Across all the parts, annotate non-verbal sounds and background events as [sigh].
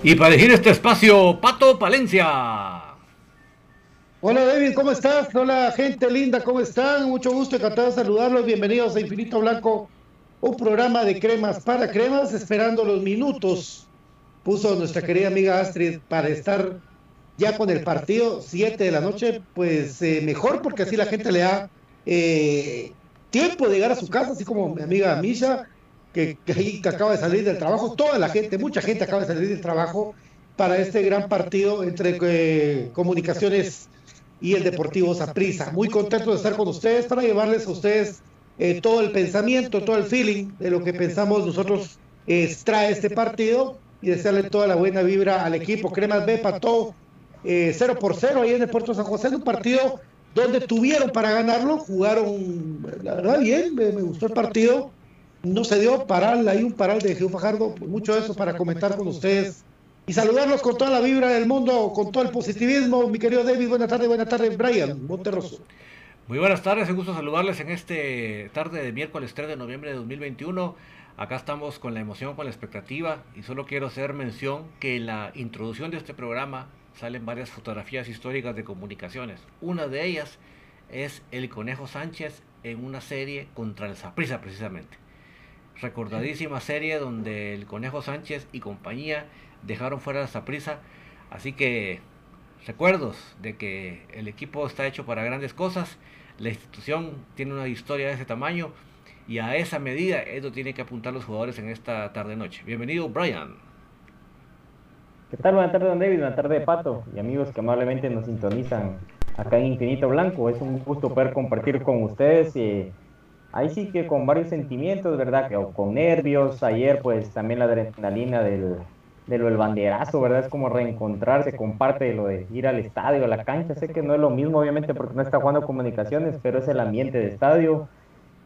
Y para elegir este espacio, Pato Palencia. Hola David, ¿cómo estás? Hola gente linda, ¿cómo están? Mucho gusto, encantado de saludarlos. Bienvenidos a Infinito Blanco, un programa de cremas para cremas, esperando los minutos. Puso nuestra querida amiga Astrid para estar ya con el partido, 7 de la noche, pues eh, mejor porque así la gente le da eh, tiempo de llegar a su casa, así como mi amiga Misha que, que, acaba de salir del trabajo, toda la gente, mucha gente acaba de salir del trabajo para este gran partido entre eh, Comunicaciones y el Deportivo Saprissa. Muy contento de estar con ustedes para llevarles a ustedes eh, todo el pensamiento, todo el feeling de lo que pensamos nosotros extrae este partido y desearle toda la buena vibra al equipo. Cremas B pató eh, 0 por 0 ahí en el Puerto San José, en un partido donde tuvieron para ganarlo, jugaron, la verdad, bien, me, gustó el partido. No se dio paral, hay un paral de Jesús Fajardo, mucho de eso para comentar con ustedes y saludarlos con toda la vibra del mundo, con todo el positivismo. Mi querido David, buenas tardes, buenas tardes, Brian Monterroso. Muy buenas tardes, un gusto saludarles en este tarde de miércoles 3 de noviembre de 2021. Acá estamos con la emoción, con la expectativa y solo quiero hacer mención que en la introducción de este programa salen varias fotografías históricas de comunicaciones. Una de ellas es el Conejo Sánchez en una serie contra el Saprissa precisamente. Recordadísima serie donde el Conejo Sánchez y compañía dejaron fuera el Saprissa. Así que recuerdos de que el equipo está hecho para grandes cosas. La institución tiene una historia de ese tamaño y a esa medida eso tiene que apuntar los jugadores en esta tarde noche. Bienvenido Brian. ¿Qué tal? Buenas tardes, don David. Buenas tardes, Pato. Y amigos que amablemente nos sintonizan acá en Infinito Blanco. Es un gusto poder compartir con ustedes. Y ahí sí que con varios sentimientos, ¿verdad? Que, con nervios. Ayer, pues también la adrenalina del, de del banderazo, ¿verdad? Es como reencontrarse con parte de lo de ir al estadio, a la cancha. Sé que no es lo mismo, obviamente, porque no está jugando comunicaciones, pero es el ambiente de estadio.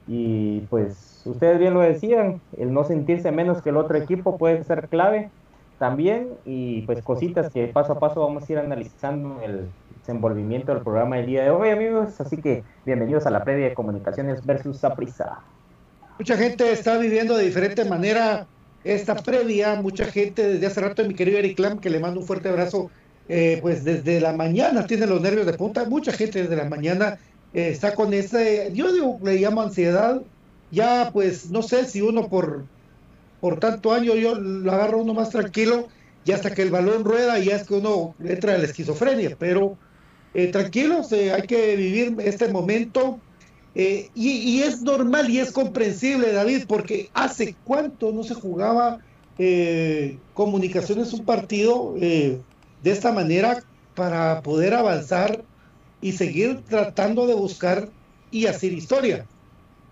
Y pues ustedes bien lo decían, el no sentirse menos que el otro equipo puede ser clave también y pues cositas que paso a paso vamos a ir analizando el desenvolvimiento del programa del día de hoy amigos, así que bienvenidos a la previa de comunicaciones versus Saprisa. Mucha gente está viviendo de diferente manera esta previa, mucha gente desde hace rato, mi querido Eric Lam, que le mando un fuerte abrazo, eh, pues desde la mañana tiene los nervios de punta, mucha gente desde la mañana eh, está con ese, yo digo, le llamo ansiedad, ya pues no sé si uno por por tanto año yo lo agarro uno más tranquilo y hasta que el balón rueda ya es que uno entra en la esquizofrenia, pero eh, tranquilos, eh, hay que vivir este momento eh, y, es normal y es comprensible, David, porque hace cuánto no se jugaba comunicaciones un partido de esta manera para poder avanzar y seguir tratando de buscar y hacer historia,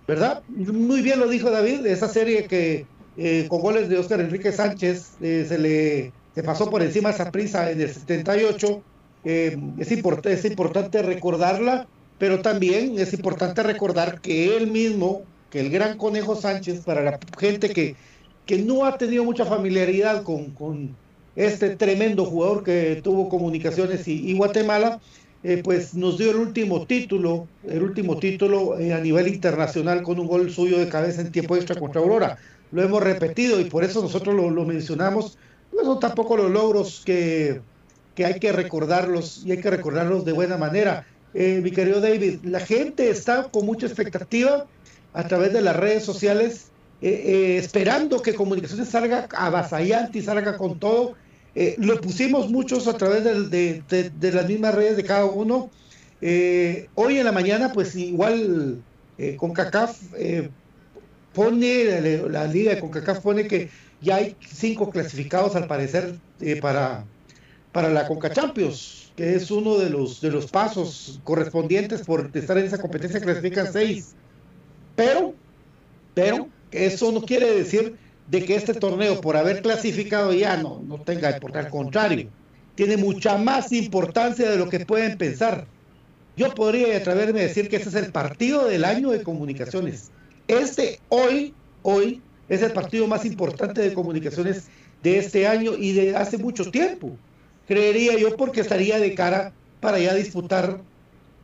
¿verdad? Muy bien lo dijo David, esa serie que eh, con goles de Oscar Enrique Sánchez, eh, se le se pasó por encima esa prisa en el 78. Eh, es, es importante recordarla, pero también es importante recordar que él mismo, que el gran Conejo Sánchez, para la gente que, que no ha tenido mucha familiaridad con, con este tremendo jugador que tuvo comunicaciones y, Guatemala, pues nos dio el último título, el último título a nivel internacional con un gol suyo de cabeza en tiempo extra contra Aurora lo hemos repetido y por eso nosotros lo, mencionamos. No son tampoco los logros que, que, hay que recordarlos y hay que recordarlos de buena manera. Eh, mi querido David, la gente está con mucha expectativa a través de las redes sociales, eh, eh, esperando que comunicaciones salga avasallante y salga con todo. lo pusimos muchos a través de, de, las mismas redes de cada uno. hoy en la mañana, pues igual con CACAF pone, la, liga de CONCACAF pone que ya hay cinco clasificados al parecer eh, para, para la CONCACHAMPIONS, que es uno de los, de los pasos correspondientes por estar en esa competencia, clasifican seis. Pero, pero, eso no quiere decir de que este torneo, por haber clasificado ya, no, no tenga, por al contrario, tiene mucha más importancia de lo que pueden pensar. Yo podría atreverme a decir que este es el partido del año de comunicaciones. este hoy, hoy es el partido más importante de comunicaciones de este año y de hace mucho tiempo. Creería yo porque estaría de cara para ya disputar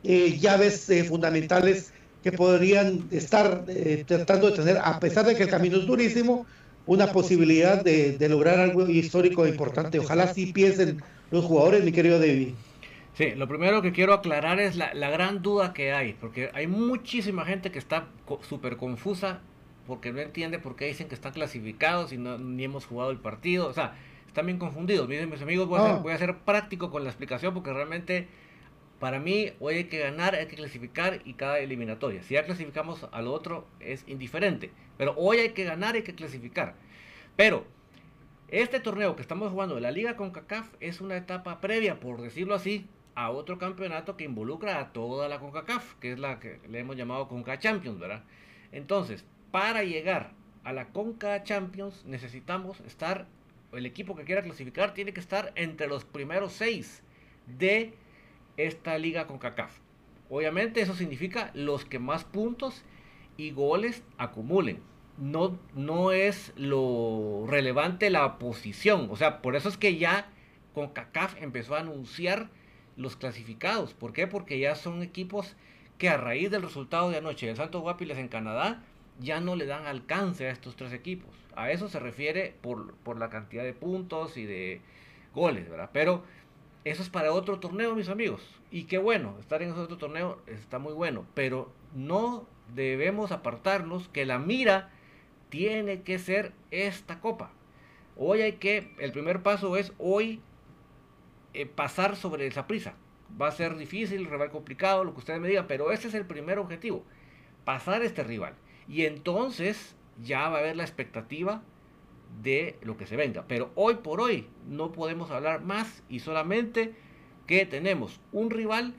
eh, llaves eh, fundamentales que podrían estar eh, tratando de tener, a pesar de que el camino es durísimo, una posibilidad de, lograr algo histórico e importante. Ojalá sí piensen los jugadores, mi querido David. Sí, lo primero que quiero aclarar es la, gran duda que hay, porque hay muchísima gente que está súper confusa porque no entiende por qué dicen que están clasificados y no, ni hemos jugado el partido. O sea, están bien confundidos. Miren, mis amigos, voy a, ser, ah. voy a ser práctico con la explicación porque realmente para mí hoy hay que ganar, hay que clasificar y cada eliminatoria. Si ya clasificamos al otro es indiferente, pero hoy hay que ganar, hay que clasificar. Pero este torneo que estamos jugando de la Liga con CACAF es una etapa previa, por decirlo así, a otro campeonato que involucra a toda la CONCACAF, que es la que le hemos llamado CONCA Champions, ¿verdad? Entonces, para llegar a la Conca Champions necesitamos estar, el equipo que quiera clasificar tiene que estar entre los primeros seis de esta liga CONCACAF. Obviamente eso significa los que más puntos y goles acumulen. No, no es lo relevante la posición. O sea, por eso es que ya CONCACAF empezó a anunciar los clasificados. ¿Por qué? Porque ya son equipos que a raíz del resultado de anoche del Santos Guapiles en Canadá ya no le dan alcance a estos tres equipos. A eso se refiere por, por la cantidad de puntos y de goles, ¿verdad? Pero eso es para otro torneo, mis amigos. Y qué bueno, estar en ese otro torneo está muy bueno. Pero no debemos apartarnos que la mira tiene que ser esta copa. Hoy hay que, el primer paso es hoy eh, pasar sobre esa prisa. Va a ser difícil, rival complicado, lo que ustedes me digan, pero ese es el primer objetivo, pasar este rival. Y entonces ya va a haber la expectativa de lo que se venga. Pero hoy por hoy no podemos hablar más y solamente que tenemos un rival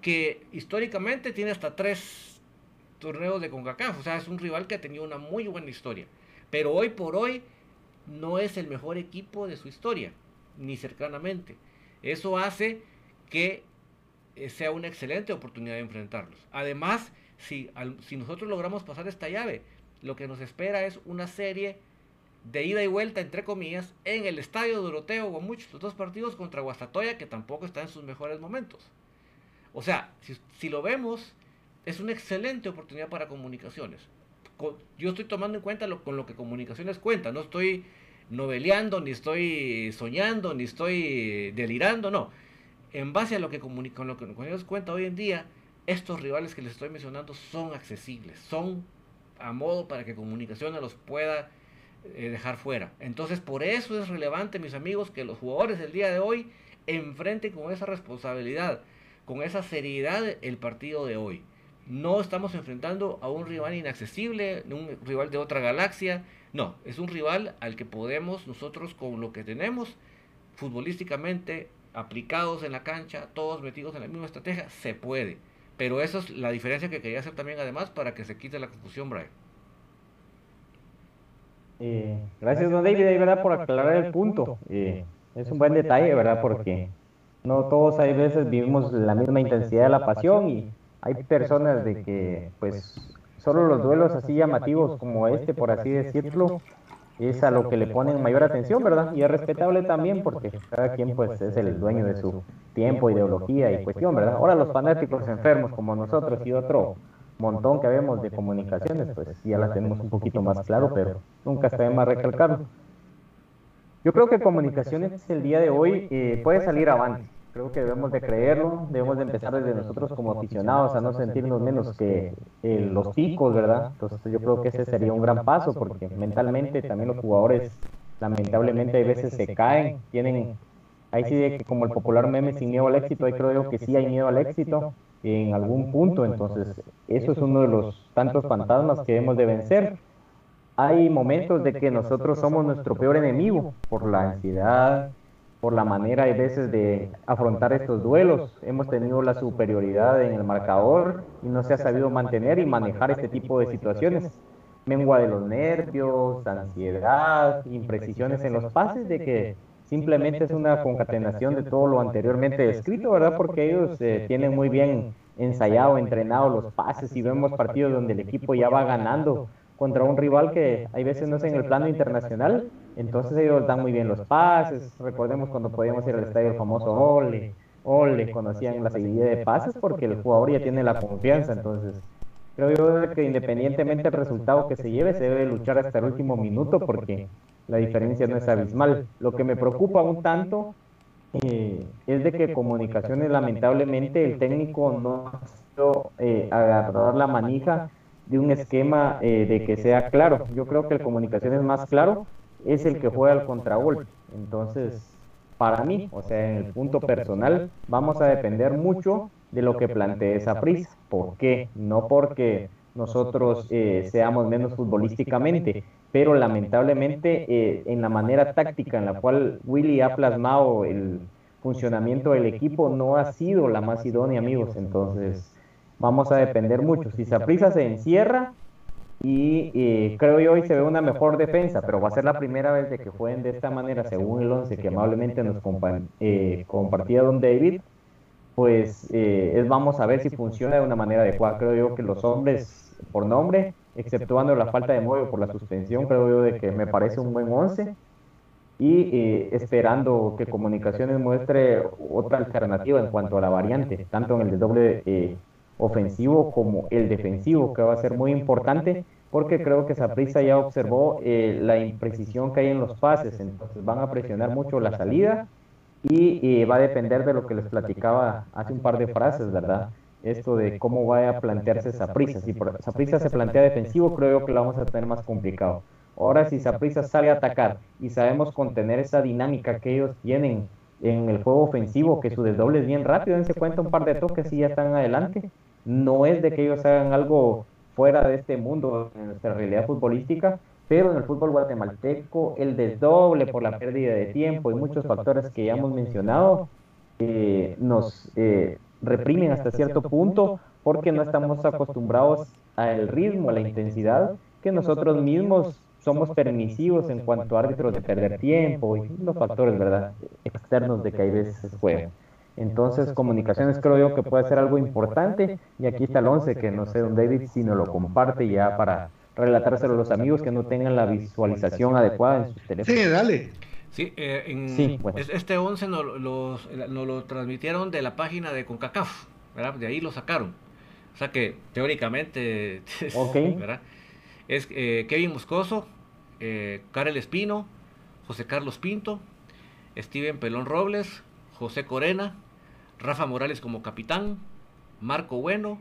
que históricamente tiene hasta tres torneos de CONCACAF. O sea, es un rival que ha tenido una muy buena historia. Pero hoy por hoy no es el mejor equipo de su historia, ni cercanamente. Eso hace que eh, sea una excelente oportunidad de enfrentarlos. Además, si, si nosotros logramos pasar esta llave, lo que nos espera es una serie de ida y vuelta, entre comillas, en el estadio Doroteo muchos los dos partidos contra Guastatoya, que tampoco está en sus mejores momentos. O sea, si, lo vemos, es una excelente oportunidad para comunicaciones. yo estoy tomando en cuenta lo, con lo que comunicaciones cuenta, no estoy noveleando, ni estoy soñando, ni estoy delirando, no. En base a lo que nos cuenta hoy en día, estos rivales que les estoy mencionando son accesibles, son a modo para que comunicaciones los pueda eh, dejar fuera. Entonces, por eso es relevante, mis amigos, que los jugadores del día de hoy enfrenten con esa responsabilidad, con esa seriedad el partido de hoy. No estamos enfrentando a un rival inaccesible, un rival de otra galaxia, no, es un rival al que podemos nosotros con lo que tenemos futbolísticamente aplicados en la cancha, todos metidos en la misma estrategia, se puede. Pero eso es la diferencia que quería hacer también además para que se quite la confusión, Brian. Eh, gracias, don David, ¿verdad? por aclarar el punto. Eh, es un buen detalle, ¿verdad? Porque no todos hay veces vivimos la misma intensidad de la pasión y hay personas de que, pues, solo los duelos así llamativos como este, por así decirlo, es a lo que le ponen mayor atención, ¿verdad? Y es respetable también porque cada quien pues es el dueño de su tiempo, ideología y cuestión, ¿verdad? Ahora los fanáticos enfermos como nosotros y otro montón que vemos de comunicaciones, pues ya la tenemos un poquito más claro, pero nunca está de más recalcarlo. Yo creo que comunicaciones el día de hoy eh, puede salir avante Creo que debemos de creerlo, debemos de empezar desde nosotros como aficionados a no sentirnos menos que eh, los picos, ¿verdad? Entonces yo creo que ese sería un gran paso porque mentalmente también los jugadores lamentablemente a veces se caen, tienen, ahí sí de que como el popular meme sin miedo al éxito, ahí creo yo que sí hay miedo al éxito en algún punto, entonces eso es uno de los tantos fantasmas que debemos de vencer. Hay momentos de que nosotros somos nuestro peor enemigo por la ansiedad, por la manera a veces de afrontar estos duelos. Hemos tenido la superioridad en el marcador y no se ha sabido mantener y manejar este tipo de situaciones. Mengua de los nervios, ansiedad, imprecisiones en los pases, de que simplemente es una concatenación de todo lo anteriormente descrito, ¿verdad? Porque ellos eh, tienen muy bien ensayado, entrenado los pases y vemos partidos donde el equipo ya va ganando contra un rival que hay veces no es en el plano internacional, entonces ellos dan muy bien los pases, recordemos cuando podíamos ir al estadio el famoso ole, ole, cuando hacían la seguidilla de pases porque el jugador ya tiene la confianza, entonces creo yo que independientemente del resultado que se lleve, se debe luchar hasta el último minuto porque la diferencia no es abismal. Lo que me preocupa un tanto eh, es de que comunicaciones lamentablemente el técnico no ha sido eh, agarrar la manija de un esquema eh, de que sea claro. Yo creo que el comunicaciones más claro es el que juega al contragolpe. Entonces, para mí, o sea, en el punto personal, vamos a depender mucho de lo que plantee esa prisa. ¿Por qué? No porque nosotros eh, seamos menos futbolísticamente, pero lamentablemente eh, en la manera táctica en la cual Willy ha plasmado el funcionamiento del equipo no ha sido la más idónea, amigos. Entonces, vamos a depender mucho. Si Saprisa se encierra y eh, creo yo hoy se ve una mejor defensa, pero va a ser la primera vez de que jueguen de esta manera, según el 11 que amablemente nos eh, compartía Don David, pues eh, es, vamos a ver si funciona de una manera adecuada. Creo yo que los hombres por nombre, exceptuando la falta de mueve por la suspensión, creo yo de que me parece un buen 11 y esperando que Comunicaciones muestre otra alternativa en cuanto a la variante, tanto en el doble ofensivo como el defensivo, que va a ser muy importante porque creo que Saprissa ya observó eh, la imprecisión que hay en los pases, entonces van a presionar mucho la salida y va a depender de lo que les platicaba hace un par de frases, ¿verdad? Esto de cómo va a plantearse Saprissa. Si Saprissa se plantea defensivo, creo que lo vamos a tener más complicado. Ahora, si Saprissa sale a atacar y sabemos contener esa dinámica que ellos tienen en el juego ofensivo, que su desdoble es bien rápido, dense cuenta un par de toques y ya están adelante. No es de que ellos hagan algo fuera de este mundo, en nuestra realidad futbolística, pero en el fútbol guatemalteco el desdoble por la pérdida de tiempo y muchos factores que ya hemos mencionado eh, nos eh, reprimen hasta cierto punto porque no estamos acostumbrados al ritmo, a la intensidad que nosotros mismos somos permisivos en cuanto a árbitros de perder tiempo y los factores verdad externos de que hay veces juegan. Entonces, comunicaciones creo yo que puede ser algo importante. Y aquí está el 11, que no sé, don David, si nos lo comparte ya para relatárselo a los amigos que no tengan la visualización adecuada en sus teléfonos. Sí, dale. Sí, eh, este 11 nos, lo transmitieron de la página de CONCACAF, ¿verdad? De ahí lo sacaron. O sea que teóricamente [laughs] ¿verdad? es eh, Kevin Moscoso, eh, Karel Espino, José Carlos Pinto, Steven Pelón Robles, José Corena, Rafa Morales como capitán, Marco Bueno,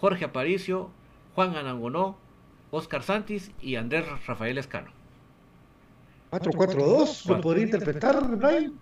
Jorge Aparicio, Juan Anangonó, Oscar Santis y Andrés Rafael Escano. 4-4-2, ¿lo podría interpretar, Brian?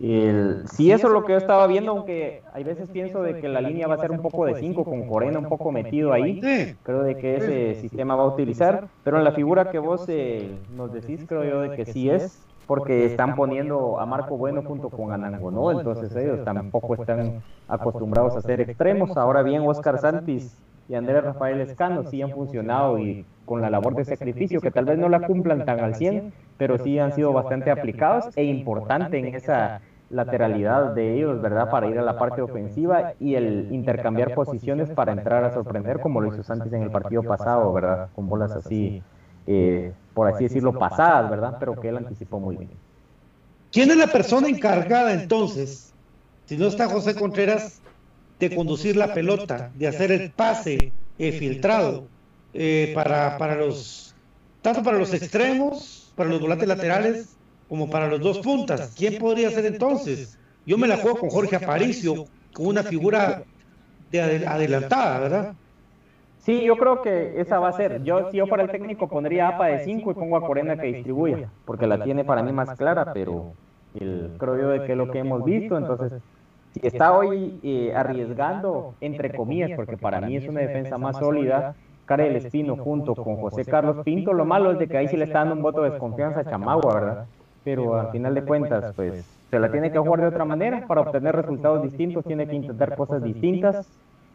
El, sí, eso es lo que yo estaba viendo, aunque hay veces pienso de que la línea va a ser un poco de 5 con Corena un poco metido ahí. Creo de que ese sistema va a utilizar, pero en la figura que vos eh, nos decís, creo yo de que sí es porque están poniendo a Marco Bueno junto con Anangonó, entonces ellos tampoco están acostumbrados a ser extremos. Ahora bien, Oscar Santis y Andrés Rafael Escano sí han funcionado y con la labor de sacrificio, que tal vez no la cumplan tan al 100, pero sí han sido bastante aplicados e importante en esa lateralidad de ellos, ¿verdad? Para ir a la parte ofensiva y el intercambiar posiciones para entrar a sorprender, como lo hizo Santis en el partido pasado, ¿verdad? Con bolas así eh, por así decirlo, pasadas, ¿verdad? Pero que él anticipó muy bien. ¿Quién es la persona encargada entonces, si no está José Contreras, de conducir la pelota, de hacer el pase filtrado eh, para, para los, tanto para los extremos, para los volantes laterales, como para los dos puntas? ¿Quién podría ser entonces? Yo me la juego con Jorge Aparicio, con una figura de adelantada, ¿verdad? Sí, yo creo que esa va a ser. Yo, si yo para el técnico pondría APA de 5 y pongo a Corena que distribuya, porque la tiene para mí más clara, pero el, creo yo de que es lo que hemos visto, entonces si está hoy eh, arriesgando, entre comillas, porque para mí es una defensa más sólida, Karel Espino junto con José Carlos Pinto, lo malo es de que ahí sí le está dando un voto de desconfianza a Chamagua, ¿verdad? Pero al final de cuentas, pues se la tiene que jugar de otra manera, para obtener resultados distintos tiene que intentar cosas distintas,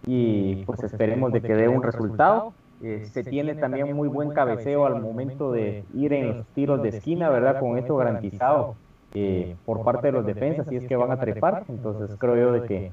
y pues esperemos de que dé un resultado. Eh, se tiene también muy buen cabeceo al momento de ir en los tiros de esquina, ¿verdad? Con esto garantizado eh, por parte de los defensas, si es que van a trepar. Entonces creo yo de que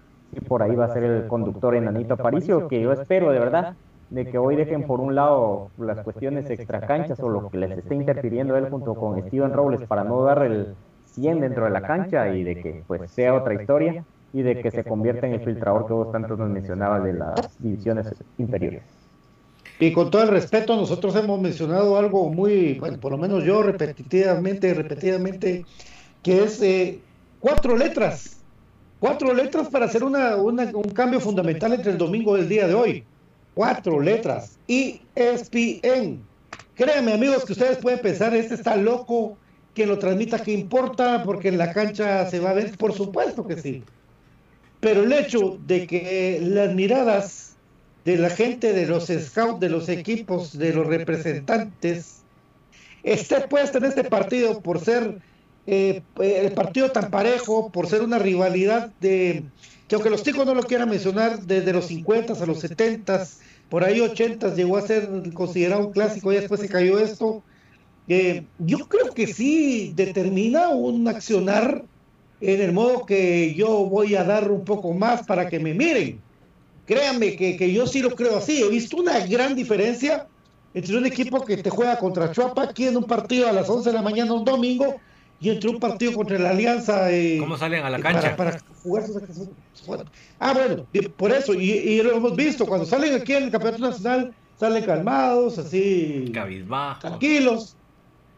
por ahí va a ser el conductor enanito Aparicio, que yo espero de verdad de que hoy dejen por un lado las cuestiones extracanchas o lo que les esté interfiriendo él junto con Steven Robles para no dar el 100 dentro de la cancha y de que pues sea otra historia y de que se convierta en el filtrador que vos tanto nos mencionabas de las divisiones inferiores. Y con todo el respeto, nosotros hemos mencionado algo muy, bueno, por lo menos yo repetitivamente, repetidamente, que es eh, cuatro letras. Cuatro letras para hacer una, un cambio fundamental entre el domingo y el día de hoy. Cuatro letras. ESPN. Créanme, amigos, que ustedes pueden pensar, este está loco, quien lo transmita, ¿qué importa? Porque en la cancha se va a ver, por supuesto que sí. Pero el hecho de que las miradas de la gente, de los scouts, de los equipos, de los representantes, esté puesta en este partido por ser eh, el partido tan parejo, por ser una rivalidad de, que aunque los chicos no lo quieran mencionar, desde los 50 a los 70, por ahí 80 llegó a ser considerado un clásico y después se cayó esto. Eh, yo creo que sí determina un accionar en el modo que yo voy a dar un poco más para que me miren. Créanme que, que yo sí lo creo así. He visto una gran diferencia entre un equipo que te juega contra Chuapa aquí en un partido a las 11 de la mañana un domingo y entre un partido contra la Alianza. Eh, ¿Cómo salen a la cancha? Para, jugar Ah, bueno, por eso, y, lo hemos visto, cuando salen aquí en el Campeonato Nacional, salen calmados, así. Tranquilos.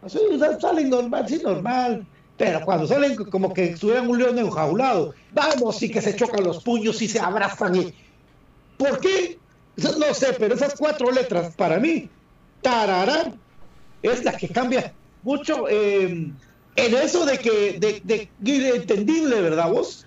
Así, salen normal, sí, normal. Pero cuando salen como que estuvieran un león enjaulado, vamos, y que se chocan los puños y se abrazan. Y... ¿Por qué? No sé, pero esas cuatro letras para mí, tararán, es la que cambia mucho eh, en eso de que, de, de, entendible, ¿verdad vos?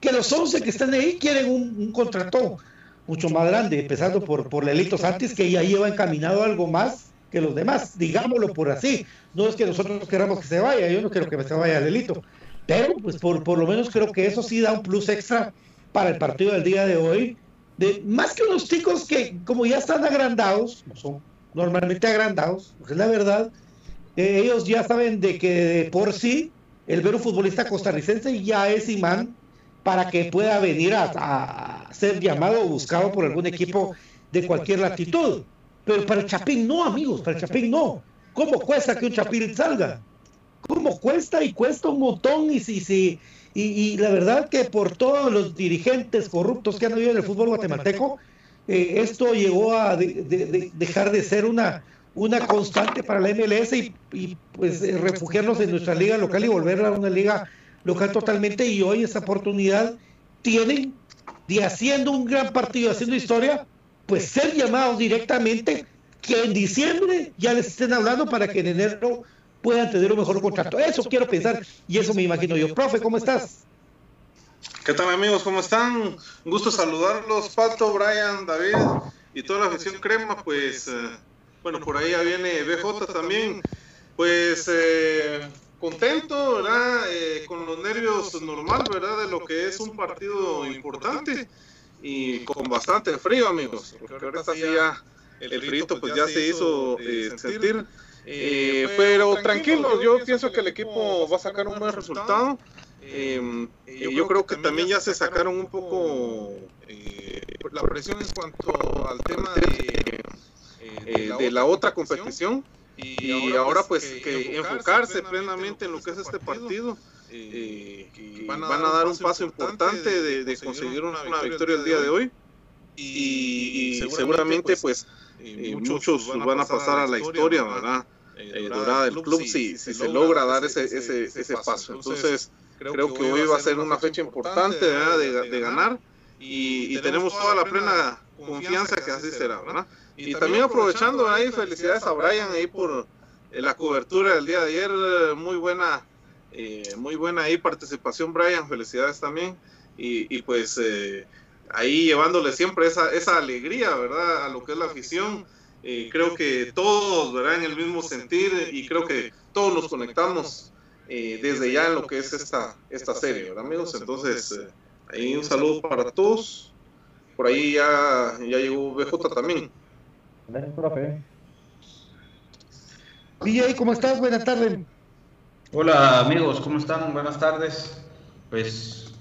Que los 11 que están ahí quieren un, contrato mucho más grande, empezando por, por Lelito Santis, que ya lleva encaminado algo más que los demás, digámoslo por así. No es que nosotros queramos que se vaya, yo no quiero que se vaya Lelito, pero pues por, por lo menos creo que eso sí da un plus extra para el partido del día de hoy. De, más que unos chicos que como ya están agrandados, no son normalmente agrandados, porque es la verdad, eh, ellos ya saben de que por sí el ver un futbolista costarricense ya es imán para que pueda venir a, a ser llamado o buscado por algún equipo de cualquier latitud. Pero para el Chapín no, amigos, para el Chapín no. ¿Cómo cuesta que un Chapín salga? ¿Cómo cuesta? Y cuesta un montón. Y, si, si, y, la verdad que por todos los dirigentes corruptos que han habido en el fútbol guatemalteco, eh, esto llegó a dejar de ser una, una constante para la MLS y, pues eh, refugiarnos en nuestra liga local y volverla a una liga local totalmente. Y hoy esa oportunidad tienen de haciendo un gran partido, haciendo historia, pues ser llamados directamente, que en diciembre ya les estén hablando para que en enero puedan tener un mejor contrato. Eso quiero pensar y eso me imagino yo. Profe, ¿cómo estás? ¿Qué tal amigos? ¿Cómo están? Un gusto saludarlos, Pato, Brian, David y toda la afición crema, pues eh, bueno, por ahí ya viene BJ también, pues eh, contento, ¿verdad? Eh, con los nervios normal, ¿verdad? De lo que es un partido importante y con bastante frío, amigos. Porque ahorita ya el frío pues ya se hizo eh, sentir. Eh, pero tranquilo, yo pienso que el equipo va a sacar un buen resultado. Eh, yo creo que también ya se sacaron un poco la presión en cuanto al tema de, de la otra competición. Y ahora pues que enfocarse plenamente en lo que es este partido eh, van, a dar un paso importante de, conseguir una, victoria el día de hoy. y, seguramente pues, pues eh, muchos van a pasar a la historia, ¿verdad? Eh, dorada del club si, si se logra dar ese, ese, ese paso. Entonces creo que hoy va a ser una fecha importante De, de ganar. Y, tenemos toda la plena confianza que así será, ¿verdad? Y también aprovechando ahí, felicidades a Brian ahí por la cobertura del día de ayer, muy buena eh, muy buena ahí participación, Brian. Felicidades también. Y, pues eh, ahí llevándole siempre esa, esa alegría, ¿verdad? A lo que es la afición. Eh, creo que todos, ¿verdad? En el mismo sentir y creo que todos nos conectamos desde ya en lo que es esta, esta serie, ¿verdad, amigos? Entonces, ahí un saludo para todos. Por ahí ya, ya llegó BJ también. Gracias, profe. ¿cómo estás? Buenas tardes. Hola amigos, ¿cómo están? Buenas tardes. Pues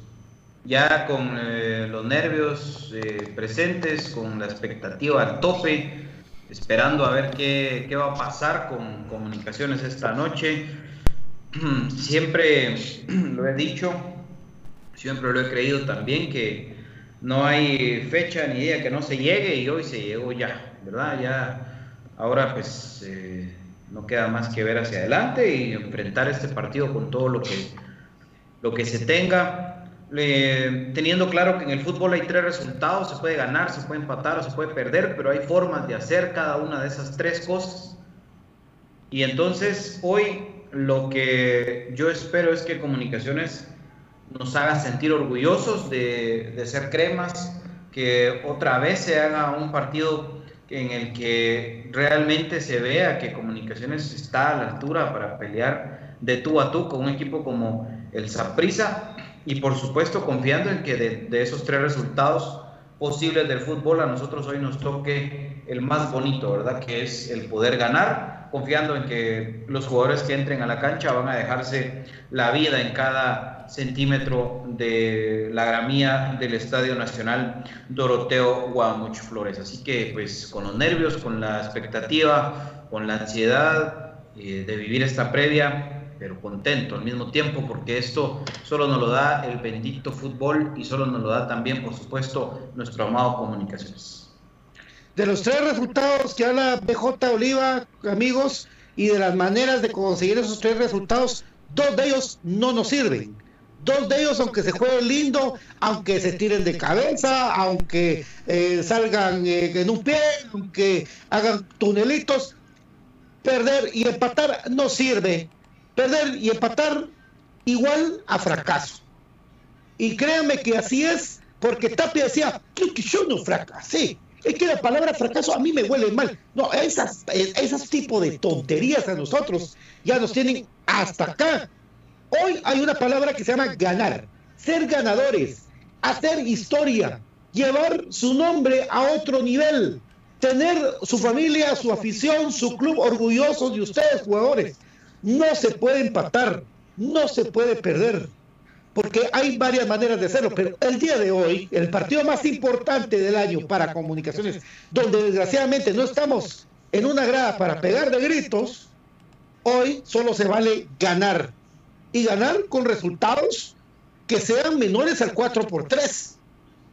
ya con eh, los nervios eh, presentes, con la expectativa al tope, esperando a ver qué, qué, va a pasar con comunicaciones esta noche. [clears throat] Siempre [clears throat] lo he dicho, siempre lo he creído también que no hay fecha ni día que no se llegue y hoy se llegó ya, ¿verdad? Ya ahora pues... Eh, no queda más que ver hacia adelante y enfrentar este partido con todo lo que, lo que se tenga. teniendo claro que en el fútbol hay tres resultados, se puede ganar, se puede empatar o se puede perder, pero hay formas de hacer cada una de esas tres cosas. Y entonces hoy lo que yo espero es que Comunicaciones nos haga sentir orgullosos de, de ser cremas, que otra vez se haga un partido en el que realmente se vea que Comunicaciones está a la altura para pelear de tú a tú con un equipo como el Saprissa y por supuesto confiando en que de, esos tres resultados posibles del fútbol a nosotros hoy nos toque el más bonito, ¿verdad? Que es el poder ganar, confiando en que los jugadores que entren a la cancha van a dejarse la vida en cada centímetro de la gramía del Estadio Nacional Doroteo Guamuch Flores. Así que pues con los nervios, con la expectativa, con la ansiedad eh, de vivir esta previa, pero contento al mismo tiempo porque esto solo nos lo da el bendito fútbol y solo nos lo da también, por supuesto, nuestro amado Comunicaciones. De los tres resultados que habla BJ Oliva, amigos, y de las maneras de conseguir esos tres resultados, dos de ellos no nos sirven. Dos de ellos, aunque se jueguen lindo, aunque se tiren de cabeza, aunque eh, salgan eh, en un pie, aunque hagan tunelitos, perder y empatar no sirve perder y empatar igual a fracaso. Y créanme que así es, porque Tapia decía, yo no fracasé. Es que la palabra fracaso a mí me huele mal. No, esas, esos tipos de tonterías a nosotros ya nos tienen hasta acá. Hoy hay una palabra que se llama ganar, ser ganadores, hacer historia, llevar su nombre a otro nivel, tener su familia, su afición, su club orgulloso de ustedes, jugadores. No se puede empatar, no se puede perder, porque hay varias maneras de hacerlo, pero el día de hoy, el partido más importante del año para comunicaciones, donde desgraciadamente no estamos en una grada para pegar de gritos, hoy solo se vale ganar. Y ganar con resultados que sean menores al 4 por 3.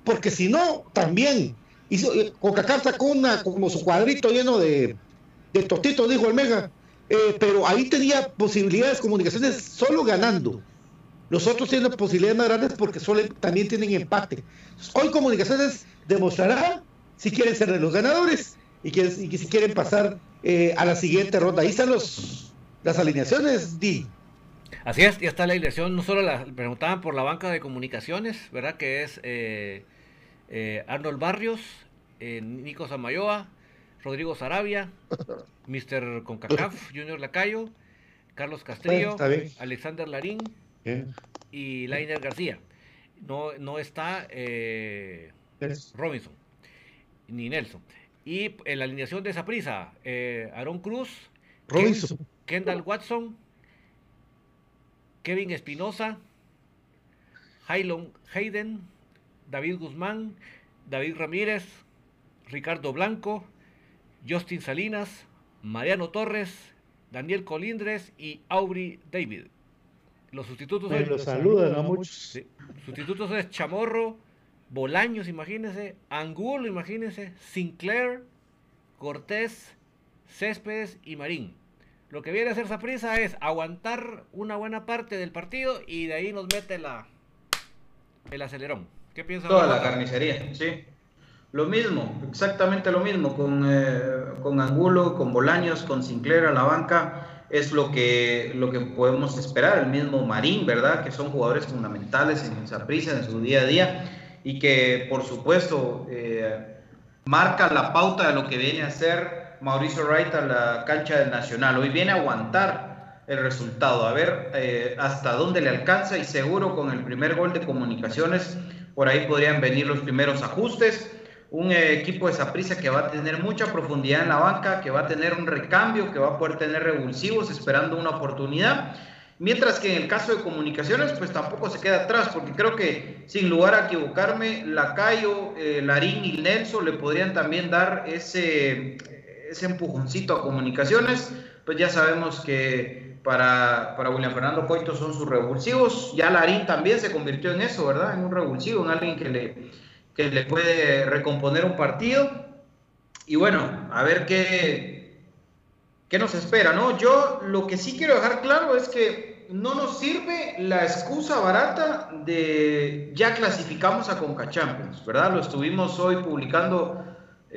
Porque si no, también. Eh, Coca-Cola sacó una, como su cuadrito lleno de, tostitos, dijo el Mega. Eh, pero ahí tenía posibilidades comunicaciones solo ganando. Los otros tienen posibilidades más grandes porque solo, también tienen empate. Hoy comunicaciones demostrará si quieren ser de los ganadores y, que, si quieren pasar eh, a la siguiente ronda. Ahí están los, las alineaciones, Di. Así es, ya está la alineación. No solo la preguntaban por la banca de comunicaciones, ¿verdad? Que es eh, Arnold Barrios, Nico Samayoa, Rodrigo Sarabia, [laughs] Mr. Concacaf, Junior Lacayo, Carlos Castrillo, Alexander Larín y Lainer García. No, no está eh, Robinson ni Nelson. Y en la alineación de esa prisa, eh, Aaron Cruz, Robinson. Kendall Watson, Kevin Espinosa, Haylon Hayden, David Guzmán, David Ramírez, Ricardo Blanco, Justin Salinas, Mariano Torres, Daniel Colindres y Aubrey David. Los sustitutos son, los saludan a muchos. Sustitutos es Chamorro, Bolaños, imagínense, Angulo, imagínense, Sinclair, Cortés, Céspedes y Marín. Lo que viene a hacer prisa es aguantar una buena parte del partido y de ahí nos mete la el acelerón. ¿Qué piensa? Toda la carnicería, sí. Lo mismo, exactamente lo mismo, con, eh, con Angulo, con Bolaños, con Sinclair a la banca, es lo que, lo que podemos esperar. El mismo Marín, ¿verdad? Que son jugadores fundamentales en esa prisa, en su día a día, y que por supuesto eh, marca la pauta de lo que viene a hacer Mauricio Wright a la cancha del Nacional. Hoy viene a aguantar el resultado, a ver eh, hasta dónde le alcanza y seguro con el primer gol de comunicaciones, por ahí podrían venir los primeros ajustes un equipo de Saprissa que va a tener mucha profundidad en la banca, que va a tener un recambio, que va a poder tener revulsivos esperando una oportunidad. Mientras que en el caso de comunicaciones, pues tampoco se queda atrás, porque creo que sin lugar a equivocarme, Lacayo, eh, Larín y Nelson le podrían también dar ese, ese empujoncito a comunicaciones. Pues ya sabemos que para, para William Fernando Coito son sus revulsivos. Ya Larín también se convirtió en eso, ¿verdad? En un revulsivo, en alguien que le, que le puede recomponer un partido. Y bueno, a ver qué, qué nos espera, ¿no? Yo lo que sí quiero dejar claro es que no nos sirve la excusa barata de ya clasificamos a Conca Champions, ¿verdad? Lo estuvimos hoy publicando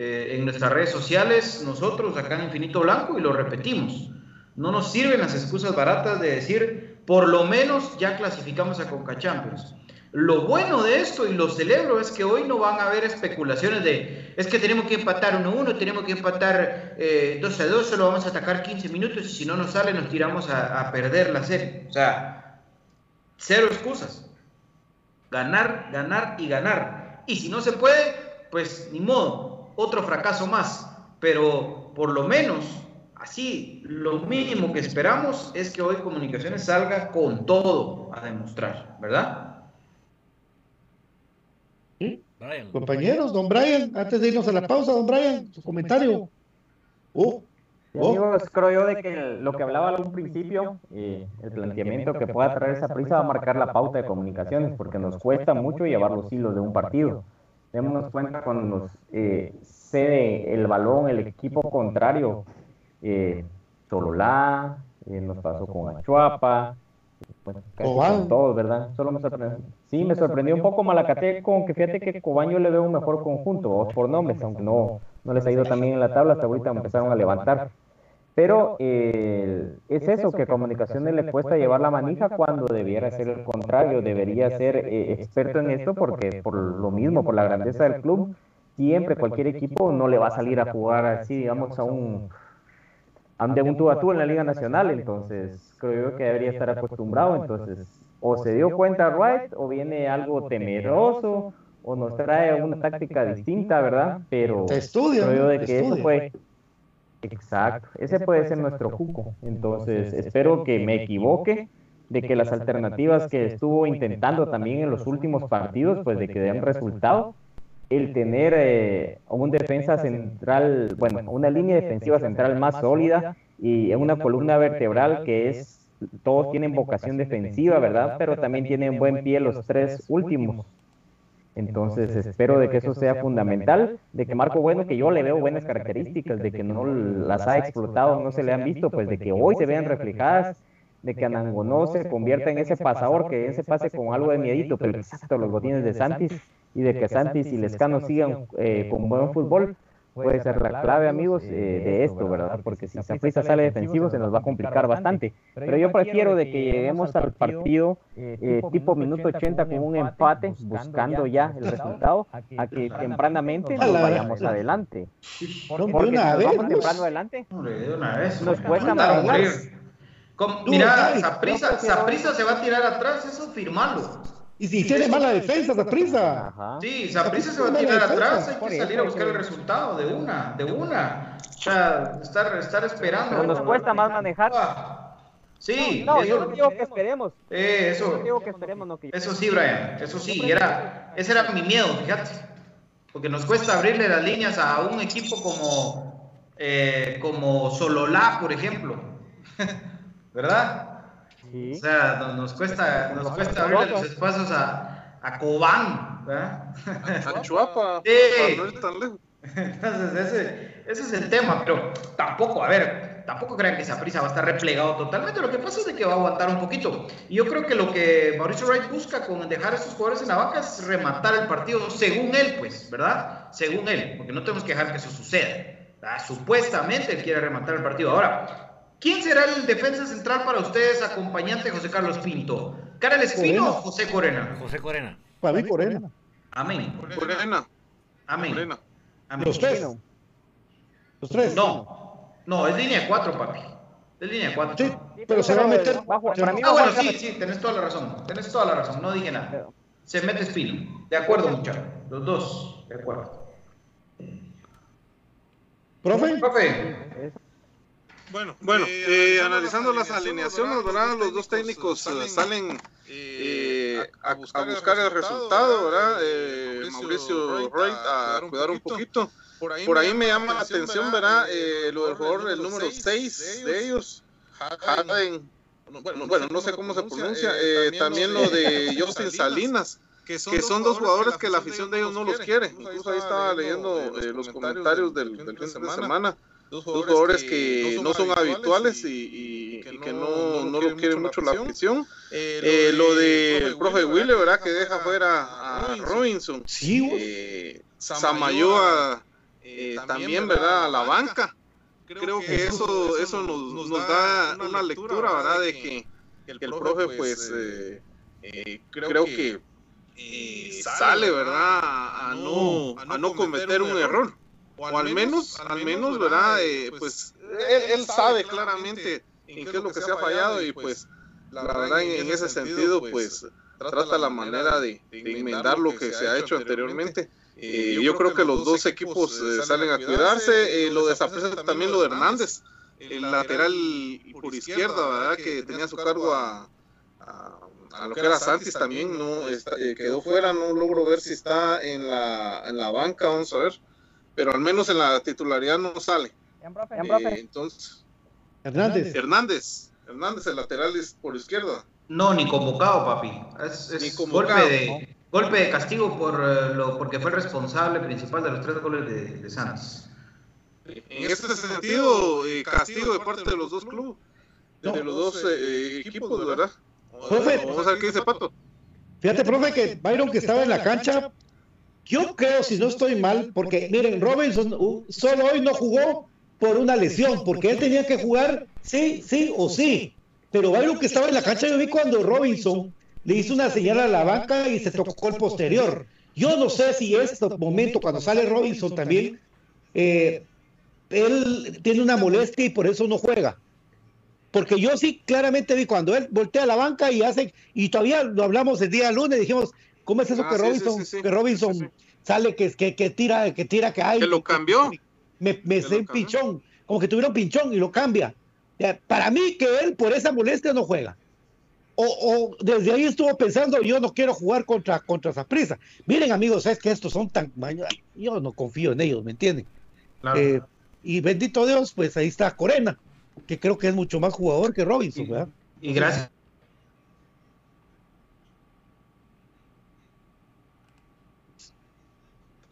eh, en nuestras redes sociales, nosotros acá en Infinito Blanco, y lo repetimos. No nos sirven las excusas baratas de decir, por lo menos ya clasificamos a Conca Champions. Lo bueno de esto, y lo celebro, es que hoy no van a haber especulaciones de, es que tenemos que empatar 1-1, tenemos que empatar 2-2, eh, solo vamos a atacar 15 minutos y si no nos sale nos tiramos a, perder la serie. O sea, cero excusas. Ganar, ganar y ganar. Y si no se puede, pues ni modo, otro fracaso más. Pero por lo menos, así, lo mínimo que esperamos es que hoy Comunicaciones salga con todo a demostrar, ¿verdad? Compañeros, don Brian, antes de irnos a la pausa, don Brian, su comentario. Uh, amigos, creo yo de que lo que hablaba al principio, eh, el planteamiento que pueda traer esa prisa va a marcar la pauta de comunicaciones, porque nos cuesta mucho llevar los hilos de un partido. Démonos cuenta cuando nos eh, cede el balón el equipo contrario, eh, Sololá, eh, nos pasó con Achuapa, bueno, con todos, ¿verdad? Solo me sorprendió. Sí, me sorprendió un poco Malacate con que fíjate que Cobán yo le veo un mejor conjunto, por nombres, aunque no, no les ha ido también en la tabla, hasta ahorita empezaron a levantar. Pero eh, es eso, que a Comunicaciones le cuesta llevar la manija cuando debiera ser el contrario, debería ser eh, experto en esto porque por lo mismo, por la grandeza del club, siempre cualquier equipo no le va a salir a jugar así, digamos, a un, a un tú a tú en la Liga Nacional, entonces creo yo que debería estar acostumbrado, entonces o se dio cuenta Wright o viene algo temeroso o nos trae una táctica distinta, ¿verdad? Pero creo yo de que eso fue Exacto, ese puede ser nuestro cuco. Entonces, espero que me equivoque de que las alternativas que estuvo intentando también en los últimos partidos, pues de que den resultado. El tener eh, un defensa central, bueno, una línea defensiva central más sólida y una columna vertebral que es, todos tienen vocación defensiva, ¿verdad? Pero también tienen buen pie los tres últimos. Entonces espero de que eso sea fundamental, de que Marco Bueno, que yo le veo buenas características, de que no las ha explotado, no se le han visto, pues de que hoy se vean reflejadas, de que Anangonó se convierta en ese pasador, que ese pase con algo de miedito, pero exacto los botines de Santis, y de que Santis y Lescano sigan eh, con buen fútbol, puede ser la clave, amigos, eh, de esto, ¿verdad? Porque si Saprissa sale defensivo se nos va a complicar bastante. Pero yo prefiero de que lleguemos al partido eh, eh, tipo minuto 80 con un empate, buscando ya el resultado, a que tempranamente nos vayamos adelante. Porque si nos vamos temprano adelante, nos cuesta manejar. Mira, Saprissa se va a tirar atrás, eso firmalo. Y si tiene mala defensa, Zaprisa. Sí, Zaprisa se va a tirar atrás, hay que salir a buscar el resultado de una, de una. O sea, estar, estar esperando. Pero nos cuesta más manejar. Sí, no, yo no digo que esperemos. Eh, eso, yo digo que esperemos, no que Eso sí, Brian, eso sí, era, ese era mi miedo, fíjate. Porque nos cuesta abrirle las líneas a un equipo como, eh, como Sololá, por ejemplo. [laughs] ¿Verdad? O sea, nos, cuesta, nos cuesta abrirle los espacios a, a Cobán, ¿verdad? A [laughs] Chuapa, sí. no es tan lejos. Entonces, ese, ese, es el tema, pero tampoco, a ver, tampoco crean que esa prisa va a estar replegado totalmente. Lo que pasa es de que va a aguantar un poquito. Y yo creo que lo que Mauricio Wright busca con dejar a esos jugadores en la banca es rematar el partido, según él, pues, ¿verdad? Según él, porque no tenemos que dejar que eso suceda. Supuestamente él quiere rematar el partido. Ahora, ¿Quién será el defensa central para ustedes, acompañante José Carlos Pinto? ¿Karel Espino o José Corena? José Corena. Para mí, Corena. Amén. Corena. Amén. Amén. Los tres. Los tres. No, no, es línea 4, papi. Es línea 4. Sí, pero se va a meter. Bajo, para mí ah, bueno, sí, sí, tenés toda la razón. Tenés toda la razón, no dije nada. Se mete Espino. De acuerdo, muchachos. Los dos, de acuerdo. ¿Profe? Profe. Bueno, bueno eh, eh analizando las alineaciones, ¿verdad? Los dos técnicos eh, salen eh, a, a, buscar el resultado, ¿verdad? Mauricio Wright a cuidar un poquito. Por ahí, me llama la atención, ¿verdad? lo del jugador, el número 6 de ellos, Haden. Bueno, no sé cómo se pronuncia. también lo de Justin Salinas que son, dos jugadores que la afición de ellos no los quiere. Incluso ahí estaba leyendo los comentarios del, del fin de semana dos jugadores, que, no son habituales y, que, no, no, lo quiere mucho la afición. Eh, eh, lo del profe Wille, ¿verdad? Que deja fuera a Robinson. Sí, eh, Samayoa también, ¿verdad? A la banca. Creo que eso, eso nos, nos da una lectura, ¿verdad? De que, el profe, pues, creo que sale, ¿verdad? A no, a no cometer un error o al menos, al menos, ¿verdad? Eh, eh, pues, pues él, sabe claramente en qué es lo que se ha fallado y pues, la verdad, en, ese sentido, pues, trata la manera de, enmendar lo que se ha hecho anteriormente. Eh, yo, creo que los dos equipos eh, salen a cuidarse. Eh, lo de también lo de Hernández, el lateral por izquierda, ¿verdad? Que tenía su cargo a, a, lo que era Santis también, no quedó fuera. No logro ver si está en la, en la banca, vamos a ver. Pero al menos en la titularidad no sale. entonces, Hernández. Hernández. Hernández, el lateral es por izquierda. No, ni convocado, papi. Es, golpe, de, golpe de castigo por eh, lo, porque fue el responsable principal de los tres goles de, de Santos. En este sentido, eh, castigo de parte de los dos clubes, de los dos eh, equipos, ¿verdad? Vamos a ver qué dice Pato. Fíjate, profe, que Byron que estaba en la cancha, yo creo, si no estoy mal, porque miren, Robinson uh, solo hoy no jugó por una lesión, porque él tenía que jugar sí, sí o sí. Pero algo que estaba en la cancha, yo vi cuando Robinson le hizo una señal a la banca y se tocó el posterior. Yo no sé si este momento, cuando sale Robinson también, eh, él tiene una molestia y por eso no juega. Porque yo sí claramente vi cuando él voltea a la banca y hace, y todavía lo hablamos el día lunes, dijimos, ¿cómo es eso ah, que, Robinson, que Robinson sale, que, que, que, tira, que tira, que hay? Que lo cambió. Me, me sé pinchón, como que tuviera un pinchón y lo cambia. Para mí que él por esa molestia no juega. O, desde ahí estuvo pensando, yo no quiero jugar contra, contra esa prisa. Miren amigos, es que estos son tan... Yo no confío en ellos, ¿me entienden? Eh, y bendito Dios, pues ahí está Corena, que creo que es mucho más jugador que Robinson, ¿verdad? Y gracias.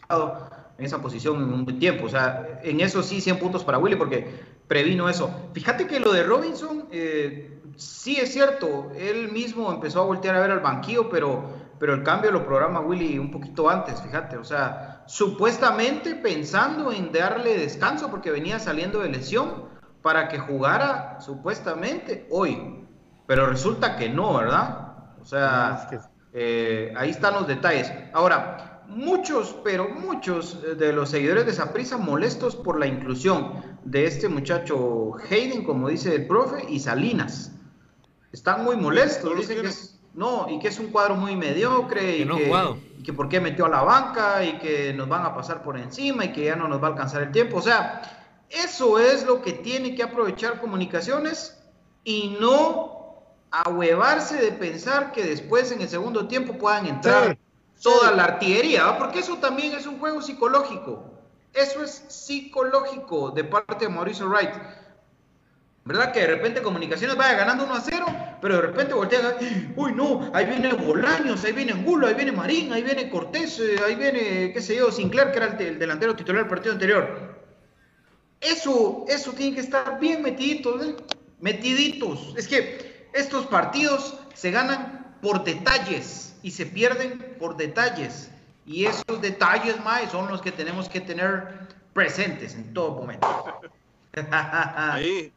En esa posición en un buen tiempo. O sea, en eso sí 100 puntos para Willy porque previno eso. Fíjate que lo de Robinson, eh, sí es cierto, él mismo empezó a voltear a ver al banquillo, pero, pero el cambio lo programa Willy un poquito antes, fíjate. O sea, supuestamente pensando en darle descanso porque venía saliendo de lesión para que jugara supuestamente hoy. Pero resulta que no, ¿verdad? O sea, eh, ahí están los detalles. Ahora, muchos, pero muchos eh, de los seguidores de Saprisa molestos por la inclusión de este muchacho Hayden, como dice el profe, y Salinas. Están muy molestos, dicen que es, no, y que es un cuadro muy mediocre, y, que, y que por qué metió a la banca, y que nos van a pasar por encima, y que ya no nos va a alcanzar el tiempo. O sea, eso es lo que tiene que aprovechar comunicaciones y no ahuevarse de pensar que después en el segundo tiempo puedan entrar toda la artillería, porque eso también es un juego psicológico. Eso es psicológico de parte de Mauricio Wright. ¿Verdad? Que de repente Comunicaciones vaya ganando 1 a 0, pero de repente voltea, uy no, ahí viene Bolaños, ahí viene Angulo, ahí viene Marín, ahí viene Cortés, eh, ahí viene, qué sé yo, Sinclair, que era el, delantero titular del partido anterior. Eso, eso tiene que estar bien metiditos, ¿eh? metiditos. Es que estos partidos se ganan por detalles y se pierden por detalles. Y esos detalles, más son los que tenemos que tener presentes en todo momento. [laughs] Ahí.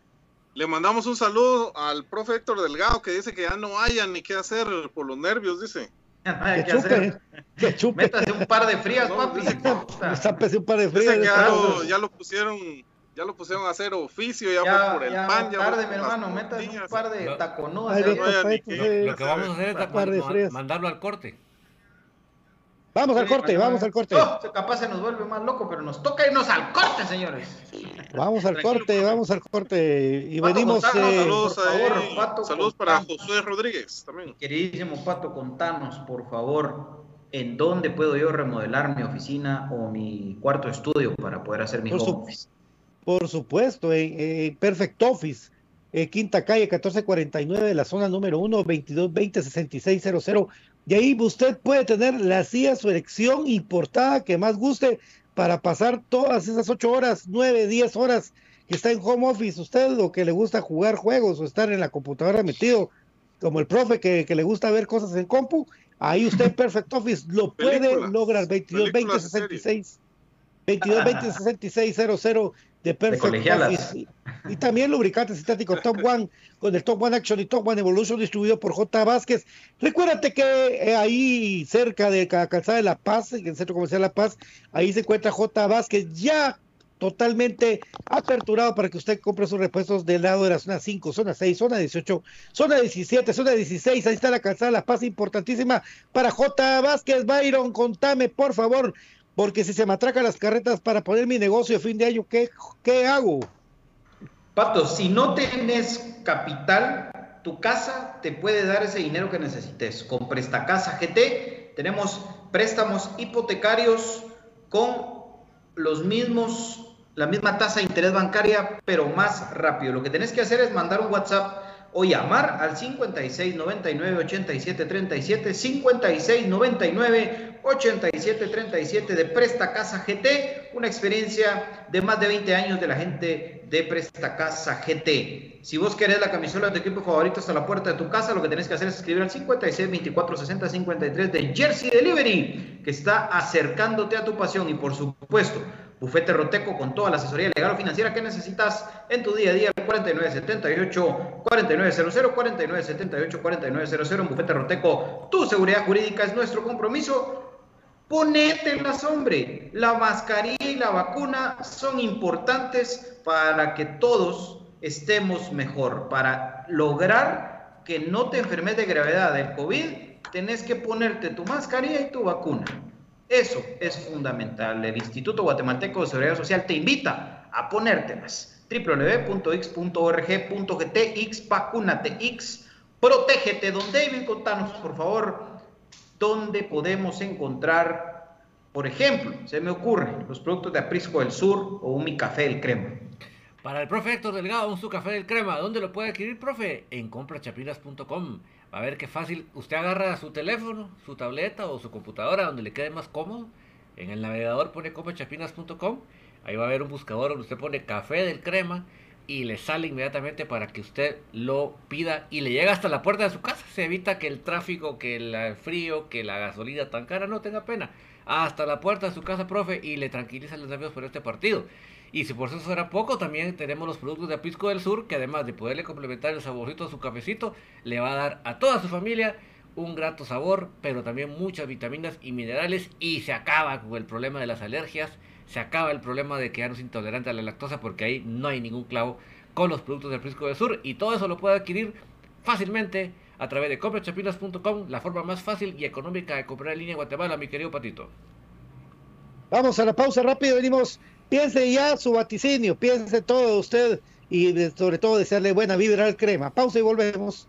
Le mandamos un saludo al profe Héctor Delgado que dice que ya no haya ni qué hacer por los nervios, dice. [laughs] que chupe, que chupe. Métase un par de frías, papi. [laughs] un par de frías. ya lo pusieron ya lo pusieron a hacer oficio, ya, fue por el pan. Ya tarde, mi hermano, metas un par de taconudas. Lo, que vamos a hacer es mandarlo al corte. Vamos al corte, vamos al corte. capaz se nos vuelve más loco, pero nos toca irnos al corte, señores. Vamos al corte, vamos al corte. Y venimos. Eh, saludos, saludos para Josué Rodríguez también. Queridísimo Pato, contanos, por favor, en dónde puedo yo remodelar mi oficina o mi cuarto estudio para poder hacer mi home office. Por supuesto, en, Perfect Office, eh, Quinta Calle 1449 de la zona número 1, 2220 6600. Y ahí usted puede tener la silla, su elección y portada que más guste para pasar todas esas 8 horas, 9, 10 horas que está en home office. Usted o que le gusta jugar juegos o estar en la computadora metido, como el profe que, le gusta ver cosas en compu, ahí usted en Perfect Office lo puede lograr. 2220 66 2220 6600 de Perfect. Y, también lubricantes sintéticos Top [laughs] One con el Top One Action y Top One Evolution distribuido por J. Vázquez. Recuérdate que eh, ahí cerca de la calzada de La Paz, en el Centro Comercial La Paz, ahí se encuentra J. Vázquez ya totalmente aperturado para que usted compre sus repuestos del lado de la zona 5, zona 6, zona 18, zona 17, zona 16. Ahí está la calzada de La Paz, importantísima para J. Vázquez. Byron, contame, por favor, porque si se me las carretas para poner mi negocio de fin de año, ¿qué, qué hago? Pato, si no tienes capital, tu casa te puede dar ese dinero que necesites. Con Prestacasa GT tenemos préstamos hipotecarios con los mismos, la misma tasa de interés bancaria, pero más rápido. Lo que tenés que hacer es mandar un WhatsApp o llamar al 56 99 87 37 56 99 87 37 de Presta Casa GT, una experiencia de más de 20 años de la gente de Presta Casa GT. Si vos querés la camisola de tu equipo favorito hasta la puerta de tu casa, lo que tenés que hacer es escribir al 56 24 60 53 de Jersey Delivery, que está acercándote a tu pasión y por supuesto Bufete Roteco con toda la asesoría legal o financiera que necesitas en tu día a día. 4978 4900 4978 4900 Bufete Roteco. Tu seguridad jurídica es nuestro compromiso. Ponételas, hombre. La mascarilla y la vacuna son importantes para que todos estemos mejor. Para lograr que no te enfermes de gravedad del COVID, tenés que ponerte tu mascarilla y tu vacuna. Eso es fundamental. El Instituto Guatemalteco de Seguridad Social te invita a ponértelas. www.x.org.gt vacúnate X, protégete. Don David, contanos, por favor, dónde podemos encontrar, por ejemplo, se me ocurre, los productos de Aprisco del Sur o un Mi Café del Crema. Para el profe Héctor Delgado, un su café del crema. ¿Dónde lo puede adquirir, profe? En comprachapinas.com. A ver qué fácil. Usted agarra su teléfono, su tableta o su computadora donde le quede más cómodo. En el navegador pone comprachapinas.com. Ahí va a haber un buscador donde usted pone café del crema y le sale inmediatamente para que usted lo pida y le llega hasta la puerta de su casa. Se evita que el tráfico, que el frío, que la gasolina tan cara no tenga pena. Hasta la puerta de su casa, profe, y le tranquiliza a los nervios por este partido. Y si por eso fuera poco, también tenemos los productos de Apisco del Sur, que además de poderle complementar el saborcito a su cafecito, le va a dar a toda su familia un grato sabor, pero también muchas vitaminas y minerales. Y se acaba con el problema de las alergias, se acaba el problema de quedarnos intolerantes a la lactosa, porque ahí no hay ningún clavo con los productos de Apisco del Sur. Y todo eso lo puede adquirir fácilmente a través de comprachapinas.com, la forma más fácil y económica de comprar en línea en Guatemala, mi querido Patito. Vamos a la pausa rápido, venimos piense ya su vaticinio, piense todo usted y sobre todo desearle buena vibra al crema. Pausa y volvemos.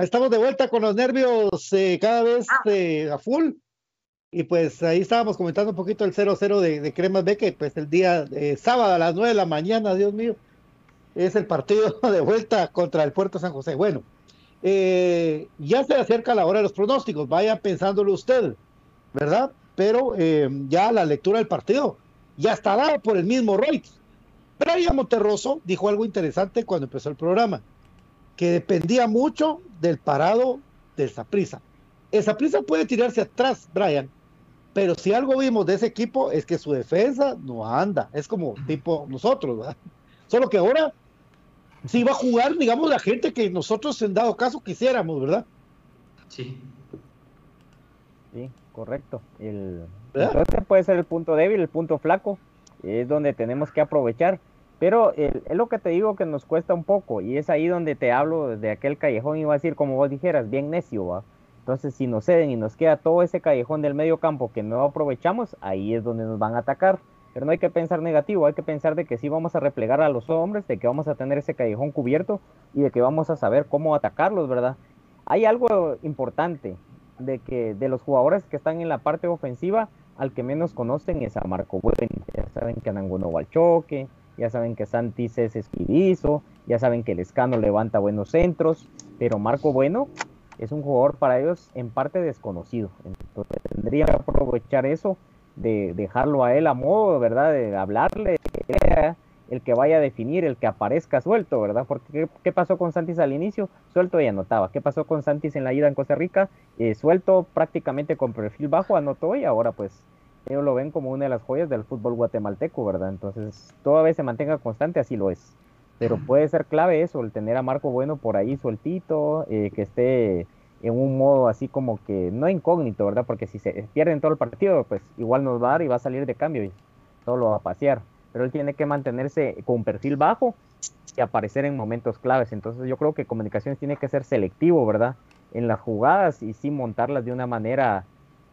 Estamos de vuelta con los nervios eh, cada vez eh, a full. Y pues ahí estábamos comentando un poquito el 0-0 de, de Cremas B, que pues el día eh, sábado a las 9 de la mañana, Dios mío, es el partido [laughs] de vuelta contra el Puerto San José. Bueno, eh, ya se acerca la hora de los pronósticos, vaya pensándolo usted, ¿verdad? Pero eh, ya la lectura del partido ya está dada por el mismo Reuters. Brian Monterroso dijo algo interesante cuando empezó el programa, que dependía mucho del parado del Saprisa. El Saprisa puede tirarse atrás, Brian, pero si algo vimos de ese equipo es que su defensa no anda, es como tipo nosotros, ¿verdad? Solo que ahora sí va a jugar, digamos, la gente que nosotros en dado caso quisiéramos, ¿verdad? Sí. Sí, correcto. El, entonces puede ser el punto débil, el punto flaco, es donde tenemos que aprovechar. Pero es lo que te digo que nos cuesta un poco y es ahí donde te hablo de aquel callejón y va a decir como vos dijeras, bien necio, ¿va? Entonces, si nos ceden y nos queda todo ese callejón del medio campo que no aprovechamos, ahí es donde nos van a atacar. Pero no hay que pensar negativo, hay que pensar de que sí vamos a replegar a los hombres, de que vamos a tener ese callejón cubierto y de que vamos a saber cómo atacarlos, ¿verdad? Hay algo importante de que de los jugadores que están en la parte ofensiva, al que menos conocen es a Marco Bueno. Ya saben que Anangono va al choque, ya saben que Santis es esquivizo, ya saben que el Escano levanta buenos centros, pero Marco Bueno es un jugador para ellos en parte desconocido. Entonces tendría que aprovechar eso, de dejarlo a él a modo, ¿verdad? De hablarle, el que vaya a definir, el que aparezca suelto, ¿verdad? Porque ¿qué, qué pasó con Santis al inicio? Suelto y anotaba. ¿Qué pasó con Santis en la ida en Costa Rica? Eh, suelto prácticamente con perfil bajo, anotó y ahora pues ellos lo ven como una de las joyas del fútbol guatemalteco, ¿verdad? Entonces, toda vez se mantenga constante, así lo es pero puede ser clave eso, el tener a Marco Bueno por ahí sueltito, eh, que esté en un modo así como que no incógnito, ¿verdad? Porque si se pierde en todo el partido, pues igual nos va a dar y va a salir de cambio y todo lo va a pasear. Pero él tiene que mantenerse con perfil bajo y aparecer en momentos claves. Entonces yo creo que comunicaciones tiene que ser selectivo, ¿verdad? En las jugadas y sí montarlas de una manera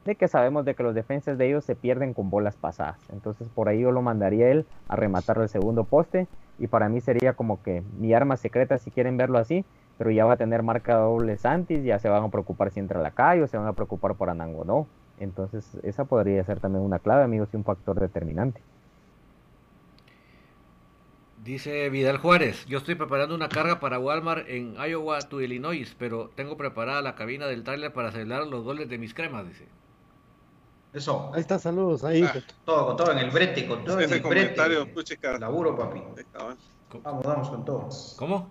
de que sabemos de que los defensas de ellos se pierden con bolas pasadas. Entonces por ahí yo lo mandaría él a rematar el segundo poste y para mí sería como que mi arma secreta si quieren verlo así, pero ya va a tener marca doble Santis, ya se van a preocupar si entra la calle o se van a preocupar por Anango, ¿no? Entonces esa podría ser también una clave, amigos, y un factor determinante. Dice Vidal Juárez, yo estoy preparando una carga para Walmart en Iowa to Illinois, pero tengo preparada la cabina del trailer para acelerar los goles de mis cremas, dice. Eso. Ahí está, saludos. Ahí. Ah, todo, con todo en el brete, con todo Ese en el brete. comentario, puchica. Laburo, papi. Vamos, vamos con todo. ¿Cómo?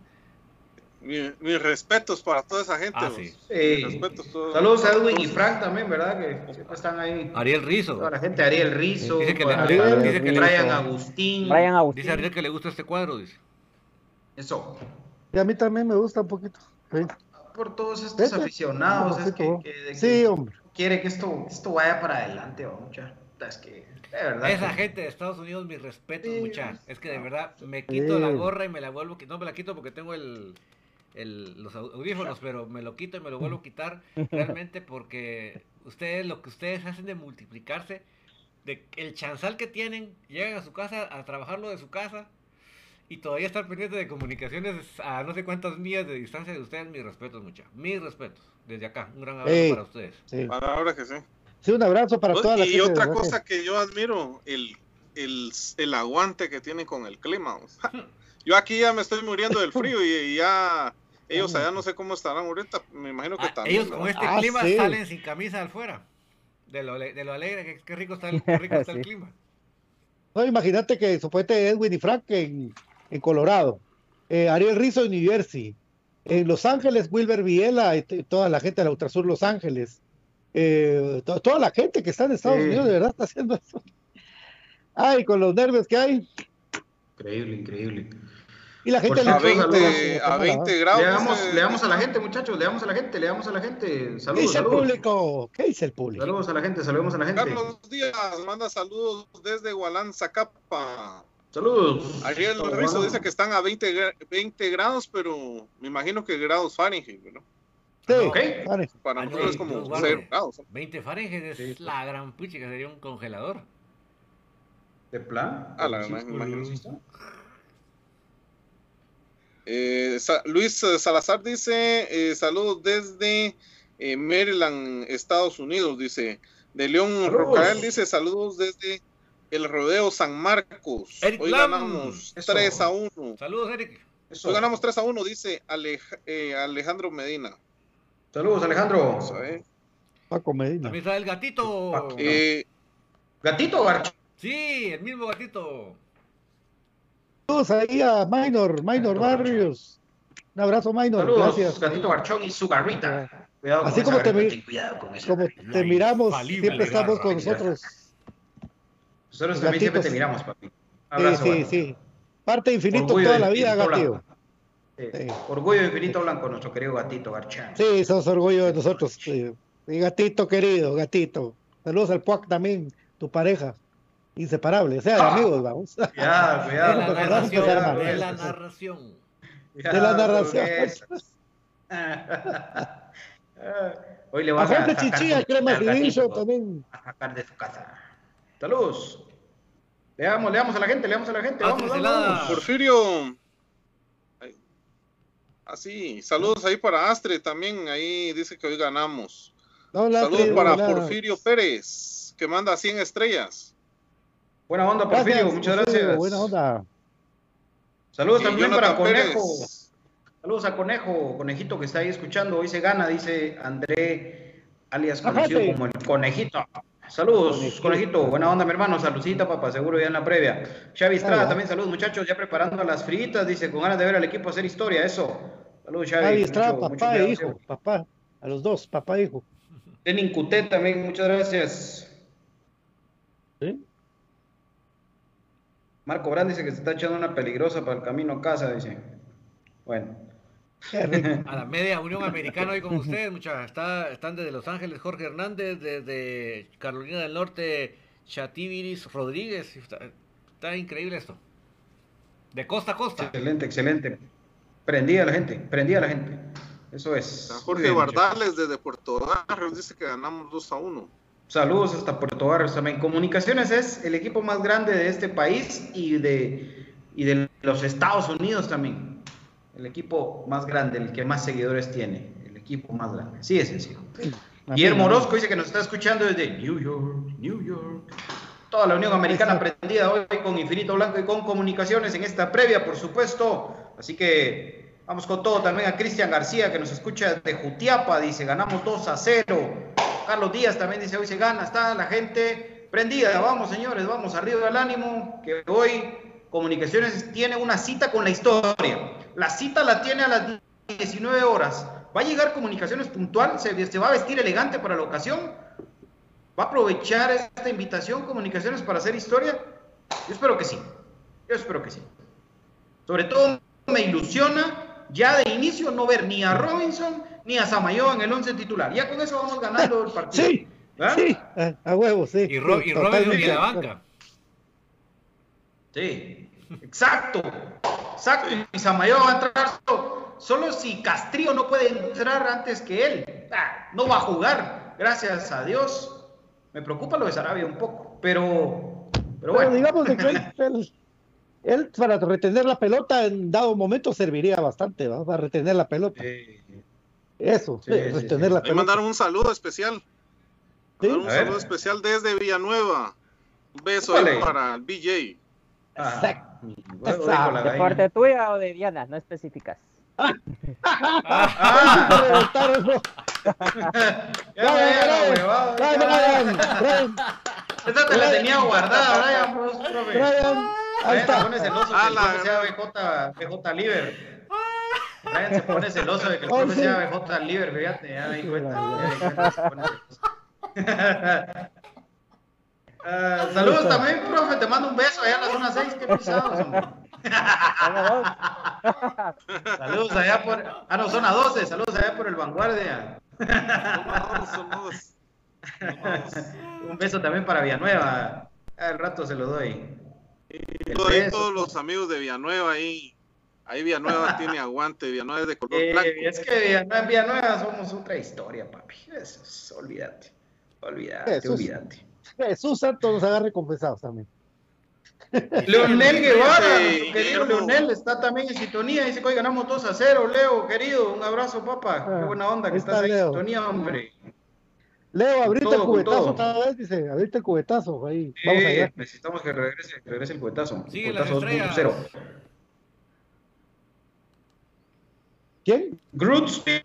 Mi- mis respetos para toda esa gente. Ah, sí. Respetos todos- Saludos a Edwin y Frank también, ¿verdad? Que siempre están ahí. Ariel Rizo. Toda la gente, Ariel Rizo, Dice que le- Ariel- dice que le- Brian Agustín. Brian Agustín. Dice Ariel que le gusta este cuadro, dice. Eso. Y a mí también me gusta un poquito. Sí. por todos estos aficionados. Es que, sí, hombre. Quiere que esto, esto vaya para adelante, mucha. Es que, de verdad. Esa gente de Estados Unidos, mis respetos, mucha. Es que de verdad me quito la gorra y me la vuelvo. No me la quito porque tengo el, el, los audífonos, pero me lo quito y me lo vuelvo a quitar realmente porque ustedes, lo que ustedes hacen de multiplicarse, de el chanzal que tienen, llegan a su casa a trabajarlo de su casa y todavía estar pendiente de comunicaciones a no sé cuántas millas de distancia de ustedes, mis respetos, mucha. Mis respetos. Desde acá, un gran abrazo para ustedes. Sí. Para que sí. Sí, un abrazo para toda la gente. Y otra cosa que yo admiro, el, el, el, aguante que tienen con el clima. Yo aquí ya me estoy muriendo del frío y, ya [laughs] ellos allá no sé cómo estarán ahorita. Me imagino que ah, también. Ellos con este ah, clima salen sin camisa afuera. De lo, de lo alegre, que, rico está el, rico [laughs] está el clima. No, imagínate que supuestamente Edwin y Frank en, en Colorado, eh, Ariel Rizzo en New Jersey, en Los Ángeles, Wilber Viela y toda la gente del Ultrasur Los Ángeles, eh, toda la gente que está en Estados Unidos de verdad está haciendo eso. Ay, con los nervios que hay. Increíble, increíble. Y la gente a 20, a 20 grados. Le damos, a la gente, muchachos, le damos a la gente, le damos a la gente. Saludos. ¿Qué dice el público? ¿Qué dice el público? Saludos a la gente, saludemos a la gente. Carlos Díaz manda saludos desde Zacapa. Saludos. Ariel Rizzo dice que están a 20, 20 grados, pero me imagino que grados Fahrenheit, ¿no? Sí, okay. Para nosotros es como 0 grados. 20 Fahrenheit es la gran pucha que sería un congelador. ¿De plan? Ah, la imagino. Eh, Luis Salazar dice, eh, saludos desde eh, Maryland, Estados Unidos, dice. De León Rocael dice, saludos desde el Rodeo San Marcos. Hoy ganamos 3 a 1. Saludos, Eric. Hoy ganamos 3 a 1, dice Alejandro Medina. Saludos, Alejandro. Paco Medina. También está el gatito. ¿Gatito Garcho? Sí, el mismo gatito. Saludos ahí a Minor, Minor Barrios. Un abrazo, Minor. Saludos, Gracias. Gatito Garchón y su garrita. Cuidado Así como, te, como te miramos, siempre estamos con nosotros. Nosotros también siempre te miramos, papi. Abrazo, sí, sí, sí. Parte infinito toda la vida, gatito. Sí. Orgullo infinito blanco, nuestro querido gatito Garchán. Sí, sos orgullo de nosotros. Sí. gatito querido, gatito. Saludos al Puac también, tu pareja inseparable, o sea, de amigos, vamos. [laughs] Ya, cuidado. De la narración. De la narración. de la narración. Hoy le vas a, a chichilla, crema también. A sacar de su casa. Saludos. Le damos, le damos a la gente, le damos a la gente. Vamos, vamos. Porfirio. Así, saludos ahí para Astre también, ahí dice que hoy ganamos. saludos para Porfirio Pérez, que manda 100 estrellas. Buena onda, Porfirio, muchas gracias. Buena onda. Saludos también para Conejo. Saludos a Conejo, Conejito que está ahí escuchando. Hoy se gana, dice André, alias conocido como el Conejito. Saludos, conejito. Buena onda, mi hermano. Saludcita, papá. Seguro ya en la previa. Xavi Estrada, también saludos, muchachos. Ya preparando las fritas, dice, con ganas de ver al equipo hacer historia. Eso. Saludos, Xavi. Xavi Estrada, papá e hijo. Papá. A los dos, papá e hijo. Lenin Cuté también, muchas gracias. ¿Sí? Marco Brand dice que se está echando una peligrosa para el camino a casa, dice. Bueno. A la media Unión Americana hoy con ustedes, muchachos. Está, están desde Los Ángeles Jorge Hernández, desde Carolina del Norte Chativiris Rodríguez. Está, increíble esto. De costa a costa. Excelente, excelente. Prendía a la gente, prendía a la gente. Eso es. Jorge Bardales desde Puerto Barrios dice que ganamos 2 a 1. Saludos hasta Puerto Barrios también. Comunicaciones es el equipo más grande de este país y de, y de los Estados Unidos también. El equipo más grande, el que más seguidores tiene. El equipo más grande. Sí, es sencillo. Guillermo Orozco dice que nos está escuchando desde New York, New York. Toda la Unión Americana aprendida hoy con Infinito Blanco y con comunicaciones en esta previa, por supuesto. Así que vamos con todo también a Cristian García que nos escucha desde Jutiapa. Dice, ganamos 2 a 0. Carlos Díaz también dice, hoy se gana, está la gente prendida. Vamos, señores, vamos, arriba del ánimo, que hoy Comunicaciones tiene una cita con la historia. La cita la tiene a las 19 horas. ¿Va a llegar Comunicaciones puntual? ¿Se, se va a vestir elegante para la ocasión? ¿Va a aprovechar esta invitación Comunicaciones para hacer historia? Yo espero que sí. Yo espero que sí. Sobre todo me ilusiona ya de inicio no ver ni a Robinson ni a Samayo en el 11 titular. Ya con eso vamos ganando el [laughs] partido. Sí, sí, a, huevo, sí. Y, Ro- y Robinson y la banca. Sí, exacto, exacto. Y Samayo va a entrar solo, solo si Castrillo no puede entrar antes que él. Ah, no va a jugar, gracias a Dios. Me preocupa lo de Sarabia un poco, pero, pero Pero bueno. digamos de que él, [laughs] él- él para retener la pelota en dado momento serviría bastante, ¿va? Para retener la pelota. Eso, Sí, sí, retener sí. la pelota. mandaron un saludo especial. Un saludo especial desde Villanueva. Un beso para el BJ. Exacto. La ¿De tuya o de Diana? No especificas. Ah, [laughs] Esta te la tenía guardada, Brian, profe. Brian, ahí Brian se está. pone celoso que Ah, el profe sea BJ, BJ Liver. Brian se pone celoso de que el profe sea BJ Liver, fíjate, ya me di cuenta. ya me di cuenta, se pone celoso. Ah, saludos también, profe, te mando un beso allá en la zona 6, qué pisados, hombre. [laughs] Saludos allá por, ah no, zona 12, saludos allá por el Vanguardia. Un beso también para Villanueva, al rato se lo doy. Beso. todos los amigos de Villanueva ahí. Ahí Villanueva [laughs] tiene aguante. Villanueva es de color Eh, blanco. es que Villanueva, Villanueva somos otra historia, papi. Eso es- olvídate. Olvídate, Eso es- olvídate. Jesús Santo nos haga recompensados también. Leonel Guevara, querido. Leonel, está también en sintonía. Dice que hoy ganamos 2 a 0. Leo, querido, un abrazo, papá. Qué Ah, buena onda que estás está ahí en Leo. sintonía, hombre. Leo, abrite todo, el cubetazo otra vez, dice, abrite el cubetazo, ahí, Sí, vamos allá. necesitamos que regrese, que regrese el cubetazo. Sigue las Cubetazo estrellas. 2.0. ¿Quién? Grutzbin,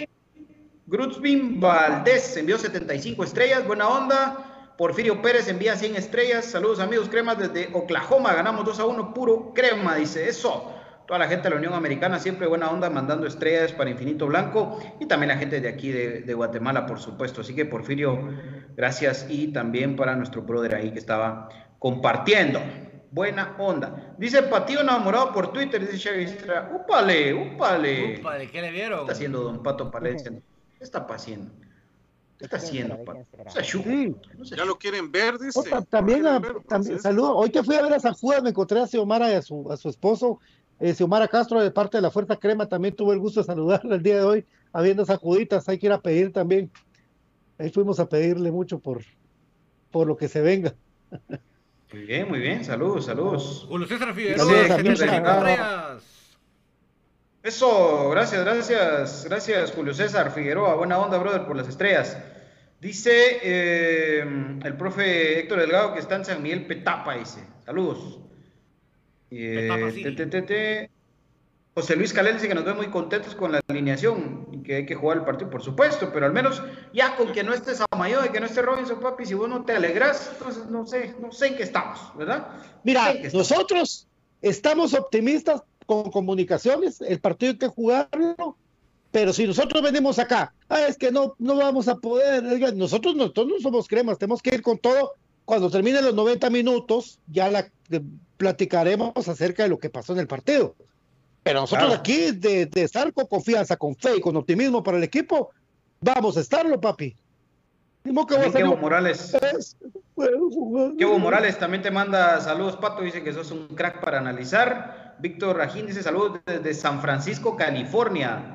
Grutzbin Valdés envió 75 estrellas, buena onda. Porfirio Pérez envía 100 estrellas. Saludos amigos cremas desde Oklahoma. Ganamos 2 a 1, puro crema, dice eso. Toda la gente de la Unión Americana siempre buena onda mandando estrellas para Infinito Blanco y también la gente de aquí de, de Guatemala, por supuesto. Así que Porfirio, gracias y también para nuestro brother ahí que estaba compartiendo. Buena onda. Dice Patío enamorado por Twitter, dice Chevy Istra. Úpale, úpale. Upa, ¿de qué le ¿Qué vieron? está haciendo Don Pato Palencia? ¿Qué está haciendo? ¿Qué está haciendo? O sea, Sí. no sé, Ya lo quieren ver, dice. También, a- quieren ver, también entonces. saludo. Hoy que fui a ver a San Judas me encontré a Xiomara y a su, a su esposo, eh, Xiomara Castro, de parte de la Fuerza Crema. También tuve el gusto de saludarla el día de hoy, habiendo sacuditas. Hay que ir a pedir también. Ahí fuimos a pedirle mucho por, por lo que se venga. Muy bien, muy bien. Saludos, saludos. Julio César Figueroa, también 75 para- estrellas. Eso, gracias, gracias, gracias Julio César Figueroa, buena onda, brother, por las estrellas. Dice eh, el profe Héctor Delgado que está en San Miguel Petapa, dice. Saludos. Eh, Petapa, sí. te, te, te, te. José Luis Calel dice que nos ve muy contentos con la alineación y que hay que jugar el partido, por supuesto, pero al menos ya con que no esté Samayo y que no esté Robinson, papi, si vos no te alegras, entonces no sé, no sé en qué estamos, ¿verdad? Mira, No sé en qué estamos. nosotros estamos optimistas con comunicaciones, el partido hay que jugarlo, pero si nosotros venimos acá, ah, es que no, no vamos a poder, nosotros, nosotros no somos cremas, tenemos que ir con todo. Cuando terminen los 90 minutos, ya la eh, platicaremos acerca de lo que pasó en el partido. Pero nosotros Claro. aquí, de, de estar con confianza, con fe y con optimismo para el equipo, vamos a estarlo, papi. Modo que También Kevo Morales. Es- Kevo Morales también te manda saludos, Pato. Dice que sos un crack para analizar. Víctor Rajín dice saludos desde San Francisco, California.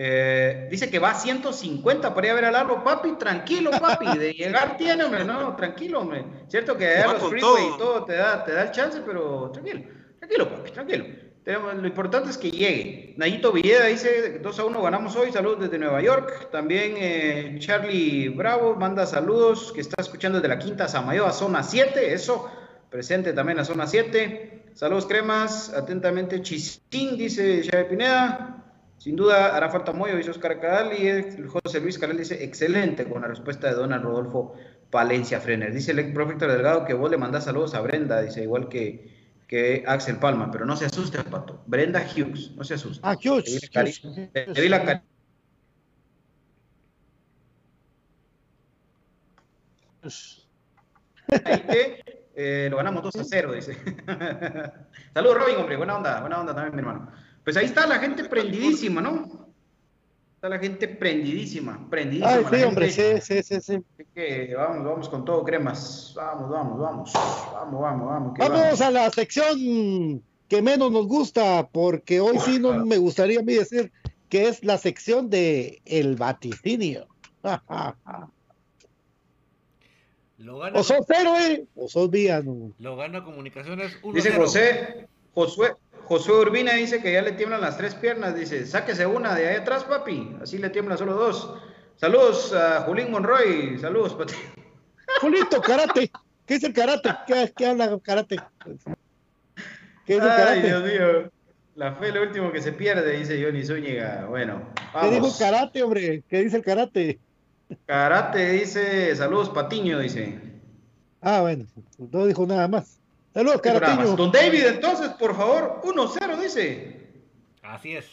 Eh, dice que va a 150 para ir a ver al Lalo, papi. Tranquilo, papi. De [laughs] llegar tiene, hombre. No, tranquilo, hombre. Cierto que allá los freeway todo. y todo te da, te da el chance, pero tranquilo. Tranquilo, papi, tranquilo. Tenemos- Lo importante es que llegue. Nayito Villeda dice 2 a 1 ganamos hoy. Saludos desde Nueva York. También eh, Charlie Bravo manda saludos que está escuchando desde la quinta Samayoa, zona 7. Eso, presente también a zona 7. Saludos cremas. Atentamente Chistín, dice Xavi Pineda. Sin duda hará falta Moyo, dice Oscar Cadal. Y el José Luis Canal dice excelente con la respuesta de Donald Rodolfo Palencia Frener. Dice el ex Delgado que vos le mandás saludos a Brenda. Dice igual que que Axel Palma, pero no se asuste, Pato. Brenda Hughes, no se asuste. Ah, Hughes, Le vi la Hughes, la eh, lo ganamos 2 a 0, dice. [laughs] Saludos, Robin, hombre. Buena onda, buena onda también, mi hermano. Pues ahí está la gente prendidísima, ¿no? Está la gente prendidísima, prendidísima. Ay, sí, gente. hombre, sí, sí, sí, sí. Así que vamos, vamos con todo, cremas. Vamos, vamos, vamos. Vamos, vamos, vamos. que Vamos a la sección que menos nos gusta, porque hoy sí no me gustaría a mí decir que es la sección de el vaticinio. [laughs] Lo gana, o sos héroe o sos villano. lo gana Comunicaciones 1-0. Dice José, Josué, Josué Urbina dice que ya le tiemblan las tres piernas. Dice, sáquese una de ahí atrás, papi. Así le tiemblan solo dos. Saludos a Julín Monroy. Saludos, papi. [laughs] Julito, karate. ¿Qué es el karate? ¿Qué, qué habla karate? ¿Qué es el Ay, karate? Dios mío. La fe es lo último que se pierde, dice Johnny Zúñiga. Bueno, ¿Qué dijo vamos. karate, hombre? ¿Qué dice el karate? Karate dice, saludos Patiño, dice. Ah, bueno, no dijo nada más. Saludos. Carateño. Don David, entonces, por favor, 1-0, dice. Así es.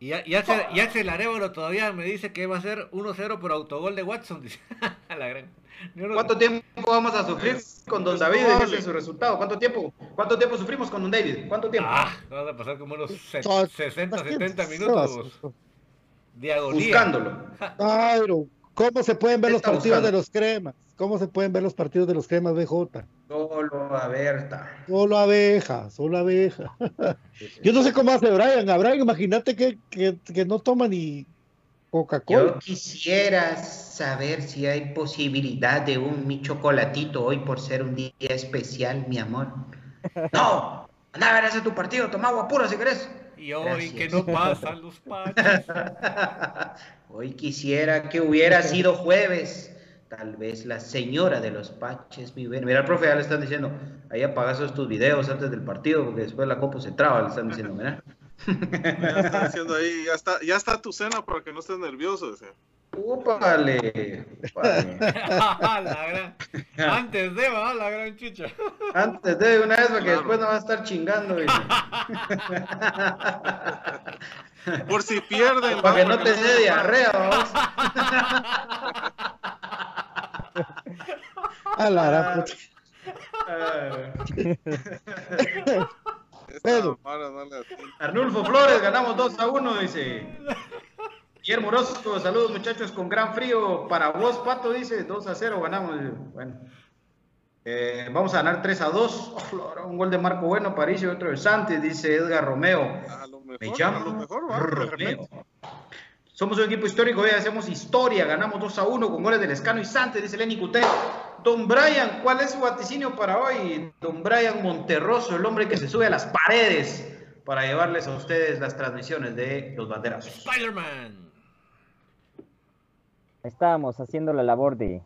Y, ya- y Axel, y Axel Arevalo todavía me dice que va a ser 1-0 por autogol de Watson. Dice. [laughs] A la gran. ¿Cuánto tiempo vamos a sufrir con Don David? Ese es su resultado. ¿Cuánto tiempo? ¿Cuánto tiempo sufrimos con Don David? ¿Cuánto tiempo? Ah, vamos a pasar como unos se- Son- 60, son- 70 son- minutos de agonía. Buscándolo. Claro. ¿Cómo se pueden ver los partidos buscando. de los cremas? ¿Cómo se pueden ver los partidos de los cremas BJ? Solo abierta. Solo abeja, solo abeja. Yo no sé cómo hace Brian. A Brian, imagínate que, que, que no toma ni Coca-Cola. Yo quisiera saber si hay posibilidad de un mi chocolatito hoy por ser un día especial, mi amor. [laughs] No, anda a ver ese tu partido, toma agua pura si querés. Y hoy Gracias. que no pasan los pachos. [laughs] Hoy quisiera que hubiera sido jueves. Tal vez la señora de los paches, mi bien. Mira, el profe ya le están diciendo, ahí apagas esos tus videos antes del partido, porque después la copa se traba, le están diciendo, mira. Ya está [laughs] diciendo ahí, ya está, ya está tu cena para que no estés nervioso. Úpale, [laughs] gran- Antes de, va, la gran chicha. Antes de una vez, porque Claro. después no va a estar chingando. dice. [laughs] Por si pierden. Para que no te dé diarrea, vamos. A la gran puta. [laughs] Esta Pedro. Arnulfo Flores, ganamos 2 a 1, dice. Guillermo Orozco, saludos muchachos con gran frío. Para vos, Pato, dice 2 a 0, ganamos. Bueno. Eh, vamos a ganar 3 a 2. [laughs] un gol de Marco Bueno, París y otro de Santos, dice Edgar Romeo. A lo mejor, Me a llamo lo mejor, va. Romeo. Somos un equipo histórico, hoy hacemos historia, ganamos 2 a 1 con goles del Escano y Santos, dice Lenny Cuté. Don Brian, ¿cuál es su vaticinio para hoy? Don Brian Monterroso, el hombre que se sube a las paredes para llevarles a ustedes las transmisiones de los banderazos. Spider-Man. Estábamos haciendo la labor de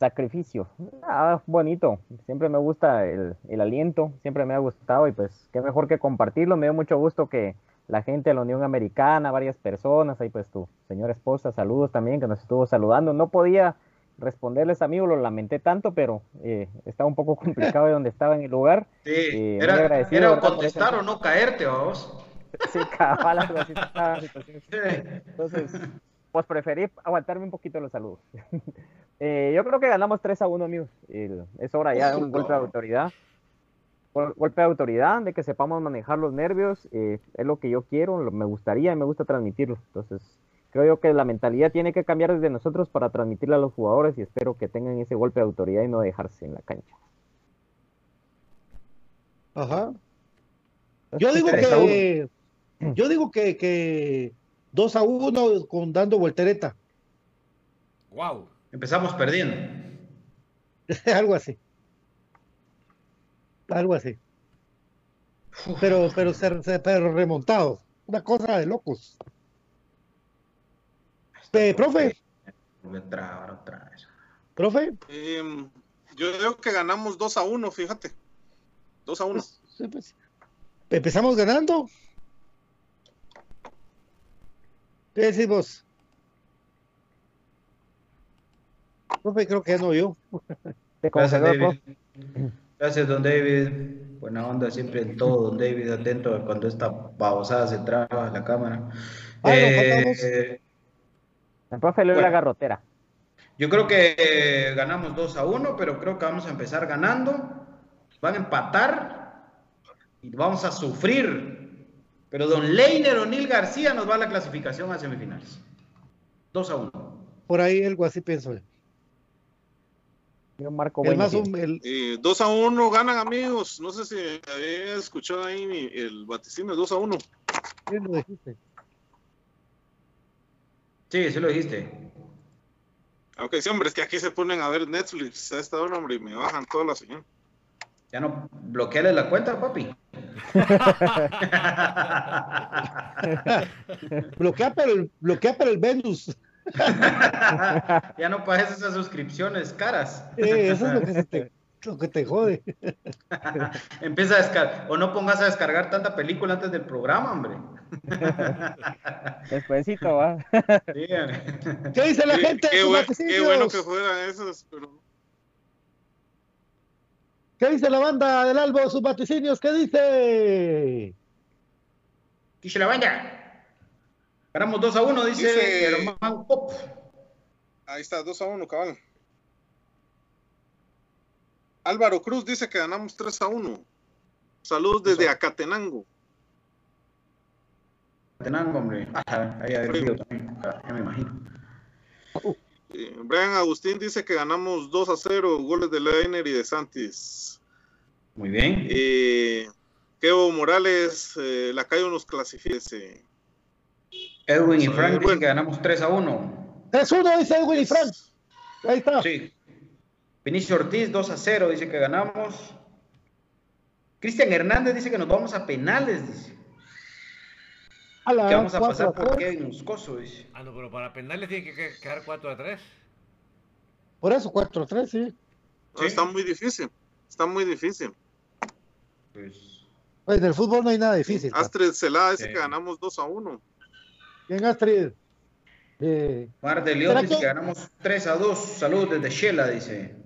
sacrificio. Ah, bonito. Siempre me gusta el, el aliento, siempre me ha gustado y pues qué mejor que compartirlo. Me dio mucho gusto que la gente de la Unión Americana, varias personas, ahí pues tu señora esposa, saludos también, que nos estuvo saludando. No podía responderles, amigo, lo lamenté tanto, pero eh, estaba un poco [laughs] complicado de donde estaba en el lugar. Sí, Eh, era, contestar o no caerte, vamos. Sí, cabal, algo así estaba la situación. [laughs] Entonces, pues preferí aguantarme un poquito los saludos. [laughs] Eh, yo creo que ganamos 3 a 1, amigos. Es hora ya de un golpe de autoridad. Gol- Golpe de autoridad, de que sepamos manejar los nervios. eh, es lo que yo quiero, lo- me gustaría y me gusta transmitirlo. Entonces, creo yo que la mentalidad tiene que cambiar desde nosotros para transmitirle a los jugadores y espero que tengan ese golpe de autoridad y no dejarse en la cancha. Ajá. Yo digo que. Yo digo que, que 2 a 1 con dando voltereta. Wow. Empezamos perdiendo. [laughs] Algo así. Algo así. Pero, pero, pero remontado. Una cosa de locos. Eh, profe, Vuelve a trabar otra vez. profe. Em, yo digo que ganamos 2 a 1, fíjate. 2 a 1. Sí, pues. Empezamos ganando. ¿Qué decimos? Profe, creo que ya no yo. [laughs] Te Gracias, David. Gracias, don David. Buena onda siempre en todo, don David, atento a cuando esta babosada se traba la cámara. Nos Eh. El profe le dio la Bueno. garrotera. yo creo que eh, ganamos 2 a 1, pero creo que vamos a empezar ganando. Van a empatar y vamos a sufrir. Pero don Leiner O'Neill García nos va a la clasificación a semifinales. 2 a 1. Por ahí algo así pienso. Yo marco El bueno. más hum- el- Eh, 2 a 1 ganan amigos. No sé si había escuchado ahí mi- el vaticinio, 2 a 1. ¿quién lo dijiste? Sí, sí lo dijiste. Ok, sí, hombre, es que aquí se ponen a ver Netflix a esta hora, hombre, y me bajan toda la señal. Ya no bloqueale la cuenta, papi. [laughs] bloquea, pero el, bloquea, pero el Venus. [laughs] ya no pagues esas suscripciones caras. Eh, eso es lo que, se te, lo que te jode. [laughs] Empieza a descargar. O no pongas a descargar tanta película antes del programa, hombre. Despuésito, va. Sí. ¿Qué dice la gente? qué, buen- bueno que fueran esos, pero ¿Qué dice la banda del Albo? Sus vaticinios, ¿qué dice? Dice la banda. Ganamos 2 a 1, dice, Dice- Germán Pop. ahí está, 2 a 1, cabal. Álvaro Cruz dice que ganamos 3 a 1. Saludos desde. Acatenango. Tenango, hombre. Ah, ahí también. Ah, Ya me imagino. Eh, Brian Agustín dice que ganamos 2 a 0, goles de Leiner y de Santis. Muy bien. Eh, Kevo Morales, eh, la calle nos clasifica. dice. Edwin y Sí, Frank dicen que ganamos 3 a 1. 3-1, dice Edwin y Frank. Ahí está. Sí. Vinicio Ortiz, 2 a 0, dice que ganamos. Cristian Hernández dice que nos vamos a penales, dice. A la Que vamos a 4 pasar por. Kevin Moscoso, dice. Ah, no, pero para penales tiene que que- quedar 4 a 3. Por eso 4-3, sí. No, Sí. Está muy difícil. Está muy difícil. Pues, Pues en el fútbol no hay nada difícil. Astrid Celada dice Sí. que ganamos 2 a 1. Bien, Astrid. Eh, Mar de León ¿Será dice que- que ganamos 3 a 2. Saludos desde Shela, dice.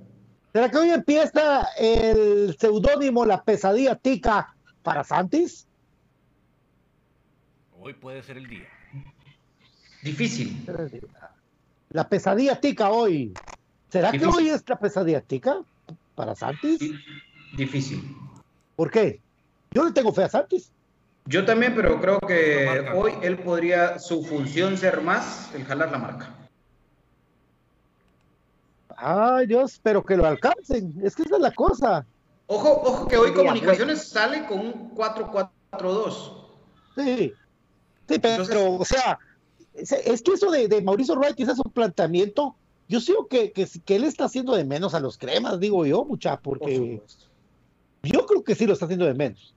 ¿Será que hoy empieza el seudónimo La Pesadilla Tica para Santis? Hoy puede ser el día. Difícil. La Pesadilla Tica hoy. ¿Será que hoy es la Pesadilla Tica para Santis? Di- Difícil. ¿Por qué? Yo le tengo fe a Santis. Yo también, pero creo que hoy él podría, su función ser más el jalar la marca. Ay, Dios, pero que lo alcancen. Es que esa es la cosa. Ojo, ojo que hoy Comunicaciones sale con un 4-4-2. Sí. Sí, pero, Entonces- o sea, es, es que eso de, de Mauricio Wright, ese es un planteamiento. Yo sigo que, que, que él está haciendo de menos a los cremas, digo yo, mucha, Por porque yo creo que sí lo está haciendo de menos.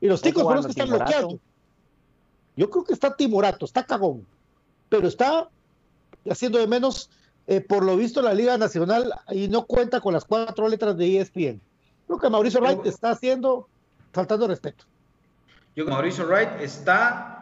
Y los ticos son los que están bloqueando. Yo creo que está timorato, está cagón, pero está haciendo de menos, eh, por lo visto, la Liga Nacional y no cuenta con las cuatro letras de ESPN. Creo que Mauricio Pero- Wright está haciendo, faltando respeto. Yo creo que Mauricio Wright está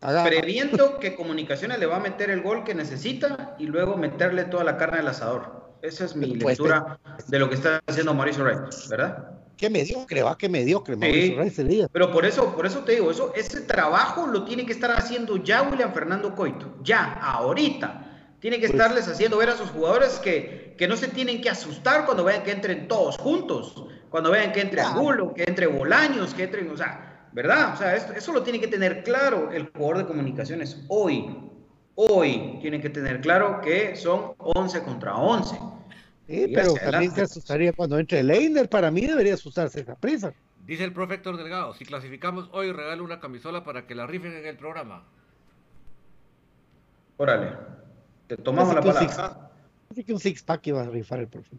Haga- previendo que Comunicaciones le va a meter el gol que necesita y luego meterle toda la carne al asador. Esa es mi Pues, lectura de lo que está haciendo Mauricio Wright, ¿verdad? Qué mediocre, va, qué mediocre Mauricio ese día. Pero por eso, por eso te digo, eso, ese trabajo lo tiene que estar haciendo ya William Fernando Coito, ya, ahorita. Tiene que Pues- estarles haciendo ver a sus jugadores que, que no se tienen que asustar cuando vean que entren todos juntos, cuando vean que entre. Angulo, que entre Bolaños, que entren, o sea, ¿verdad? O sea, esto- eso lo tiene que tener claro el jugador de comunicaciones hoy. Hoy tiene que tener claro que son 11 contra 11. Sí, Y pero también adelante. se asustaría cuando entre Leiner. Para mí debería asustarse esa prisa. Dice el profe Héctor Delgado, si clasificamos hoy regalo una camisola para que la rifen en el programa. Órale, te tomamos la palabra. Así que un six pack iba a rifar el profe.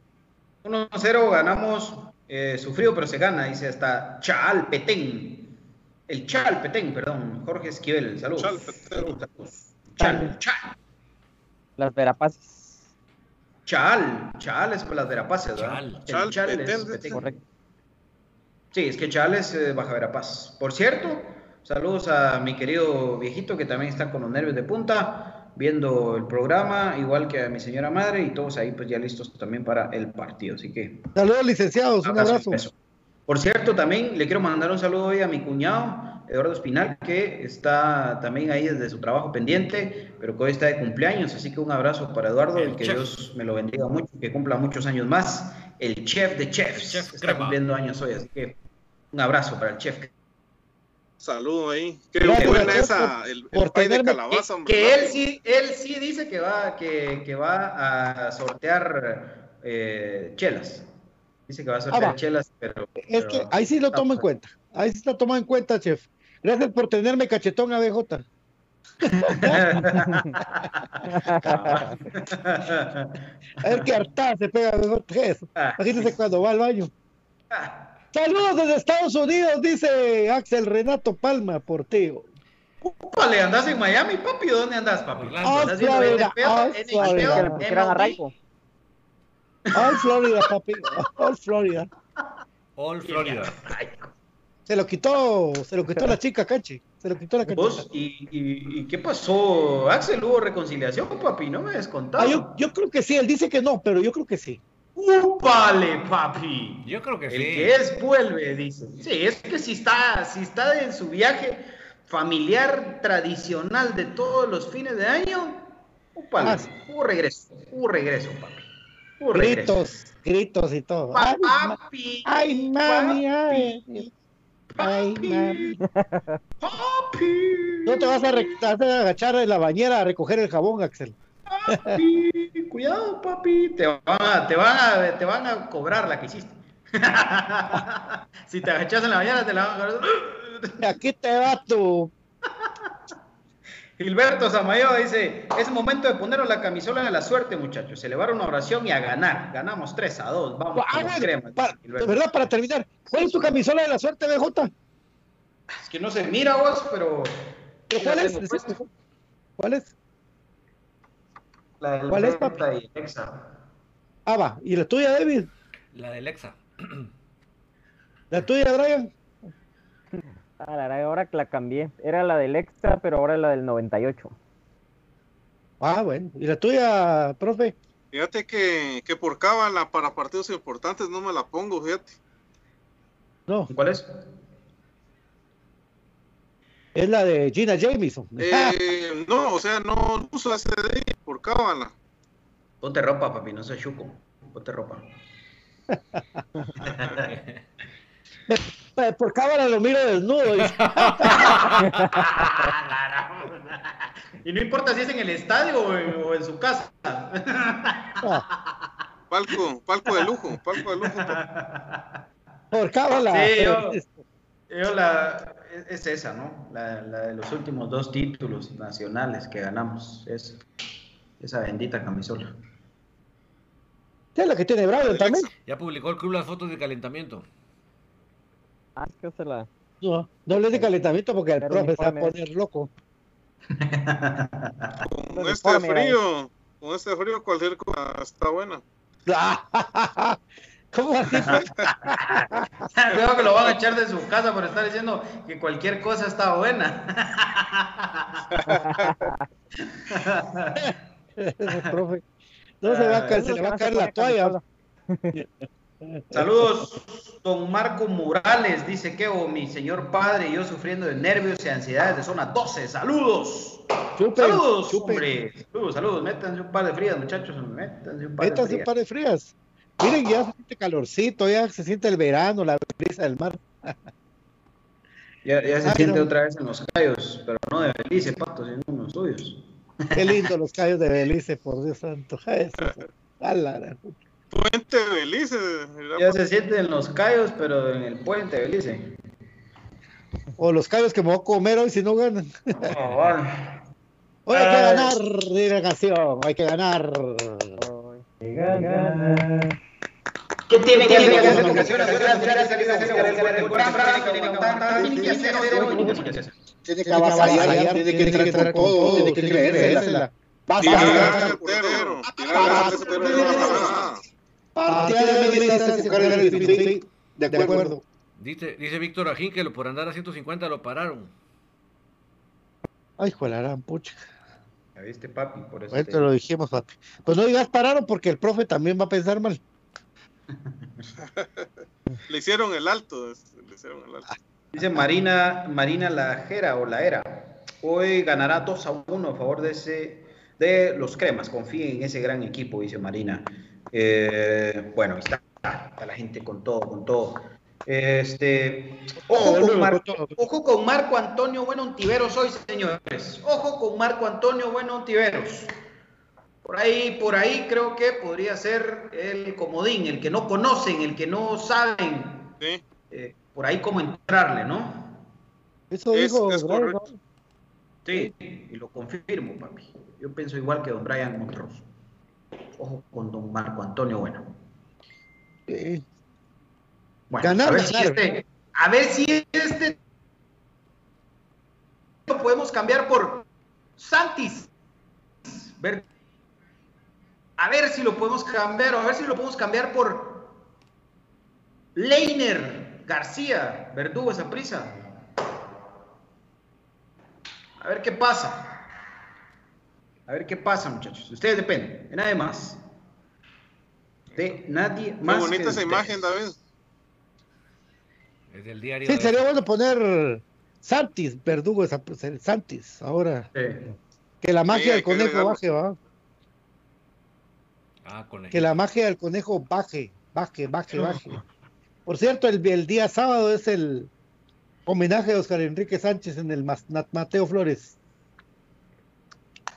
1-0 ganamos, eh, sufrido pero se gana, dice hasta Chaal Petén. El Chaal Petén, perdón, Jorge Esquivel, saludos. Chal, Petén. Saludos, saludos. Chal, Chal, Las Verapaces. Chaal, Chaal es por las Verapaces, ¿verdad? Chal. El Chal, Chal es Petén. Correcto. Sí, es que Chaal es eh, Baja Verapaz. Por cierto, saludos a mi querido viejito que también está con los nervios de punta, viendo el programa, igual que a mi señora madre, y todos ahí pues ya listos también para el partido. Así que Saludos, licenciados. Un Abrazo beso. Por cierto, también le quiero mandar un saludo hoy a mi cuñado, Eduardo Espinal, que está también ahí desde su trabajo pendiente, pero que hoy está de cumpleaños. Así que un abrazo para Eduardo El y que chef. Dios me lo bendiga mucho, que cumpla muchos años más. El chef de chefs chef está crema. cumpliendo años hoy, así que un abrazo para el chef. Saludo ahí. Qué buena esa, el, el pay de calabaza. Que, que él sí, él sí dice que va, que, que va a sortear eh, chelas. Dice que va a sortear Ah, va. chelas, pero. Es que ahí sí lo tomo en cuenta. Ahí sí está tomado en cuenta, chef. Gracias por tenerme cachetón ABJ. A ver qué hartada se pega ABJ. Eso. Imagínense cuando va al baño. Saludos desde Estados Unidos, dice Axel Renato Palma, Porteo. Vale, andas en Miami, papi. ¿Dónde andas, papi? Ah, ¿Estás viendo NFL, All Florida, papi. All Florida. All Florida. Se lo quitó, se lo quitó la chica, Cachi. Se lo quitó la ¿Vos? cachita. ¿Y, y, y qué pasó, Axel? ¿Hubo reconciliación, papi? No me has contado. Ah, yo, yo creo que sí, él dice que no, pero yo creo que sí. ¡Upale, papi! Yo creo que El sí. que es vuelve, dice. Sí, es que si está, si está en su viaje familiar tradicional de todos los fines de año, upale, Ah, hubo regreso, hubo regreso, papi. Gritos, gritos y todo. Papi, ay, mami, ay. Ay, mami. papi, No te vas a, vas agachar en la bañera a recoger el jabón, Axel. papi, cuidado, papi, te van a, te van a, te van a cobrar la que hiciste. [laughs] si te agachas en la mañana, te la van a cobrar. Aquí te va tu. Gilberto Samayo dice, es momento de ponernos la camisola de la suerte, muchachos. Elevar una oración y a ganar. Ganamos 3 a 2. Vamos, Ah, con bueno, cremas, para- Gilberto. de verdad, para terminar, ¿cuál es tu camisola de la suerte, BJ? Es que no se mira vos, pero... ¿Pero cuál es? puesta. ¿Cuál es? La del ¿Cuál es, y Exa. Ah, va. ¿Y la tuya, David? La de Lexa. [clears throat] ¿La tuya, Brian? Ah, la ahora que la cambié. Era la del extra, pero ahora es la del 98. Ah, bueno. ¿Y la tuya, profe? Fíjate que, que por cábala para partidos importantes no me la pongo, fíjate. No, ¿Cuál es? es la de Gina Jameson. Eh, no, o sea, no uso ese de ahí por cábala. Ponte ropa, papi, no seas chuco. Ponte ropa. [laughs] [laughs] Por cámara lo miro desnudo. [laughs] y no importa si es en el estadio o en, o en su casa. [laughs] Palco, palco de lujo, palco de lujo. Por cámara. Sí, yo- Yo la, es- es esa, ¿no? La, la de los últimos dos títulos nacionales que ganamos. Es esa bendita camisola. Sí, la que tiene Brian también. Ya publicó el club las fotos de calentamiento. Ah, es que se la... No, no le de calentamiento porque el profe se va a poner loco. Con este frío, con este frío cualquier cosa está buena. [laughs] ¿Cómo así? [laughs] Cuidado que lo van a echar de su casa por estar diciendo que cualquier cosa está buena. [laughs] Profe. No se va a caer, se le va a caer la toalla. Saludos, don Marco Morales. Dice que oh, mi señor padre, yo sufriendo de nervios y ansiedades de zona 12. Saludos. Chupen, saludos, chupen. hombre. Saludos, saludos. Métanse un par de frías, muchachos. Métanse un par de Métanse un frías. par de frías. Miren, ya se siente calorcito, ya se siente el verano, la brisa del mar. [laughs] Ya, ya se Ay, siente no. otra vez en los callos, pero no de Belice, pato, sino en los suyos. Qué lindo [laughs] los callos de Belice, por Dios santo. [laughs] Jesús. A la Puente Belice. Ya se siente en los callos, pero en el puente de Belice. O los callos que me voy a comer hoy si no ganan. Oh, vale. Hoy hay que ganar, delegación, hay que ganar. ¿Qué tiene que hacer? Tiene que avasallar, tiene que entrar con todo, tiene que creérsela. tirar al portero, de carga el acuerdo. Dice, dice Víctor Ajín que lo- por andar a 150 lo pararon. Ay, joder, la gran pucha. ¿Ya viste, papi? Por eso Bueno, te- lo dijimos, papi. Pues no digas pararon porque el profe también va a pensar mal. [laughs] Le hicieron el alto. es- Le hicieron el alto. Dice Marina, Marina Lajera o la era. Hoy ganará 2 a 1 a favor de ese de los cremas. Confíen en ese gran equipo, dice Marina. Eh, bueno, está, está la gente con todo, con todo. Este, ojo, con Marco, ojo con Marco Antonio Bueno Ontiveros hoy, señores. Ojo con Marco Antonio Bueno Ontiveros. Por ahí, por ahí creo que podría ser el comodín, el que no conocen, el que no saben. Eh, por ahí cómo entrarle, ¿no? Eso dijo es Sí, y lo confirmo, papi. Yo pienso igual que don Brian Montroso. Ojo con don Marco Antonio Bueno. Bueno, ganar, a ver, si este, a ver si este lo podemos cambiar por Santis. A ver si lo podemos cambiar, a ver si lo podemos cambiar por Leiner García, Verdugo esa prisa. A ver qué pasa. A ver qué pasa, muchachos. Ustedes dependen, de nadie más. De nadie más. Qué bonita esa imagen, David. Es del diario. Sí, sería bueno poner Santis, verdugo, Santis, ahora. Que la magia del conejo baje, va. Ah, que la magia del conejo baje, baje, baje, baje. Por cierto, el, el día sábado es el homenaje a Oscar Enrique Sánchez en el Mateo Flores.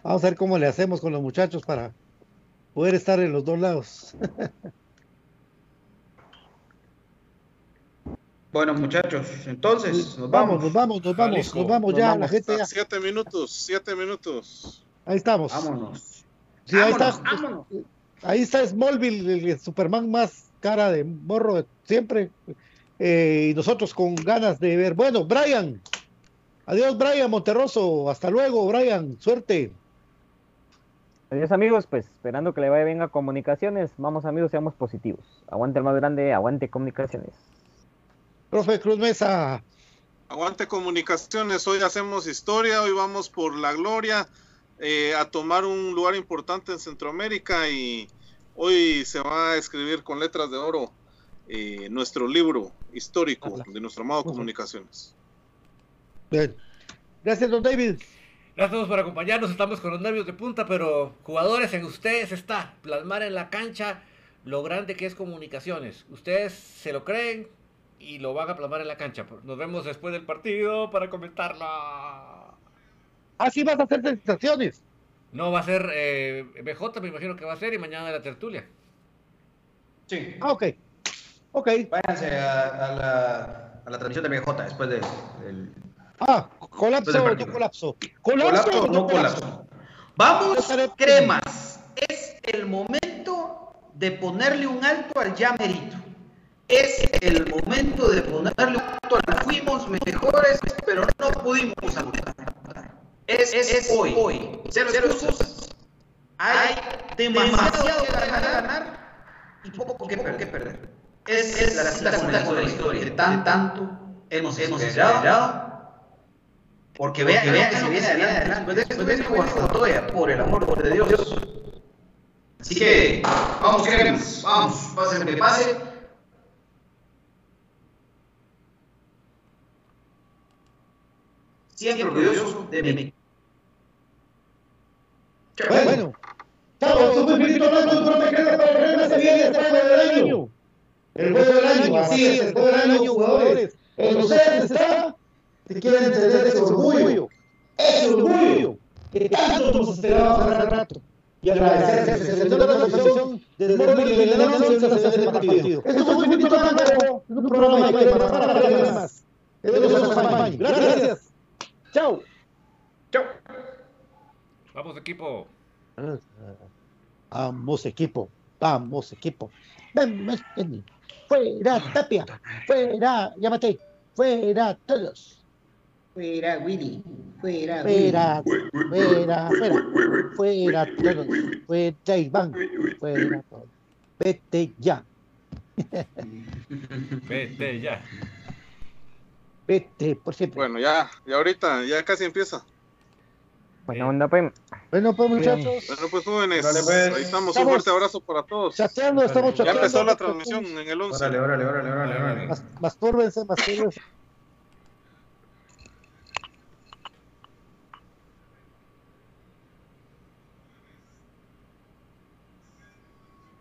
Vamos a ver cómo le hacemos con los muchachos para poder estar en los dos lados. [laughs] Bueno, muchachos, entonces nos vamos. Nos vamos, nos vamos, nos vamos ya, la gente ya. Siete minutos, siete minutos. Ahí estamos. Vámonos. Sí, ahí está. Ahí está Smallville, el Superman más cara de morro de siempre. Eh, y nosotros con ganas de ver. Bueno, Brian. Adiós, Brian Monterroso. Hasta luego, Brian. Suerte. Adiós, amigos. Pues esperando que le vaya bien a comunicaciones. Vamos, amigos, seamos positivos. Aguante el más grande, aguante comunicaciones. Profe Cruz Mesa. Aguante comunicaciones. Hoy hacemos historia. Hoy vamos por la gloria. Eh, a tomar un lugar importante en Centroamérica y hoy se va a escribir con letras de oro eh, nuestro libro histórico de nuestro amado Comunicaciones. Bien. Gracias, don David. Gracias a todos por acompañarnos. Estamos con los nervios de punta, pero jugadores en ustedes está plasmar en la cancha lo grande que es comunicaciones. Ustedes se lo creen y lo van a plasmar en la cancha. Nos vemos después del partido para comentarlo. Así vas a hacer sensaciones. No, va a ser eh, BJ, me imagino que va a ser, y mañana la tertulia. Sí. Ah, ok. Ok. Váyanse a, la, a la transmisión de BJ después del. Ah, colapso o no colapso. Colapso, o no colapso. Vamos, cremas. Es el momento de ponerle un alto al ya merito. Es el momento de ponerle un alto al fuimos mejores, pero no pudimos saludar. Es, es, es hoy. hoy. Cero, cero excusas. Hay demasiado que ganar, ganar y poco que, que perder es, es la cita con la historia. De tan tanto hemos, hemos esperado. Porque vean, vean que se viene adelante. Después de, de Toya, por el amor de Dios. Así que, vamos, queremos. Vamos, pase lo que pase. Siempre orgulloso de mí. Bueno. Chao, super finito blanco, no te quedes para que se viene el juego del año. El juego del año, así es, el juego del año, jugadores. En ustedes está, si quieren entender ese orgullo, ese orgullo que tanto nos esperaba hace rato. Y agradecer que se sentó la transmisión del móvil y el anuncio de la del partido. Esto es un finito blanco, un programa de cremas para cremas. Gracias. Chao. Chao. Vamos, equipo. Vamos, equipo. Vamos, equipo. Ven, ven, ven. Fuera Tapia. Fuera, llámate. Fuera todos. Fuera Willy. Fuera Fuera. Fuera, fuera. Fuera todos. Fuera Iván. Fuera todos. Vete ya. Vete ya. Vete, por siempre. Bueno, ya, ya ahorita, ya casi empieza. Buena onda, pues. Bueno, pues, muchachos. Bueno, pues, jóvenes. Pues. Ahí estamos. Un fuerte abrazo para todos. Chateando, estamos chateando. Ya empezó la transmisión en el 11. Órale, órale, órale, órale. Mastúrbense, mastúrbense.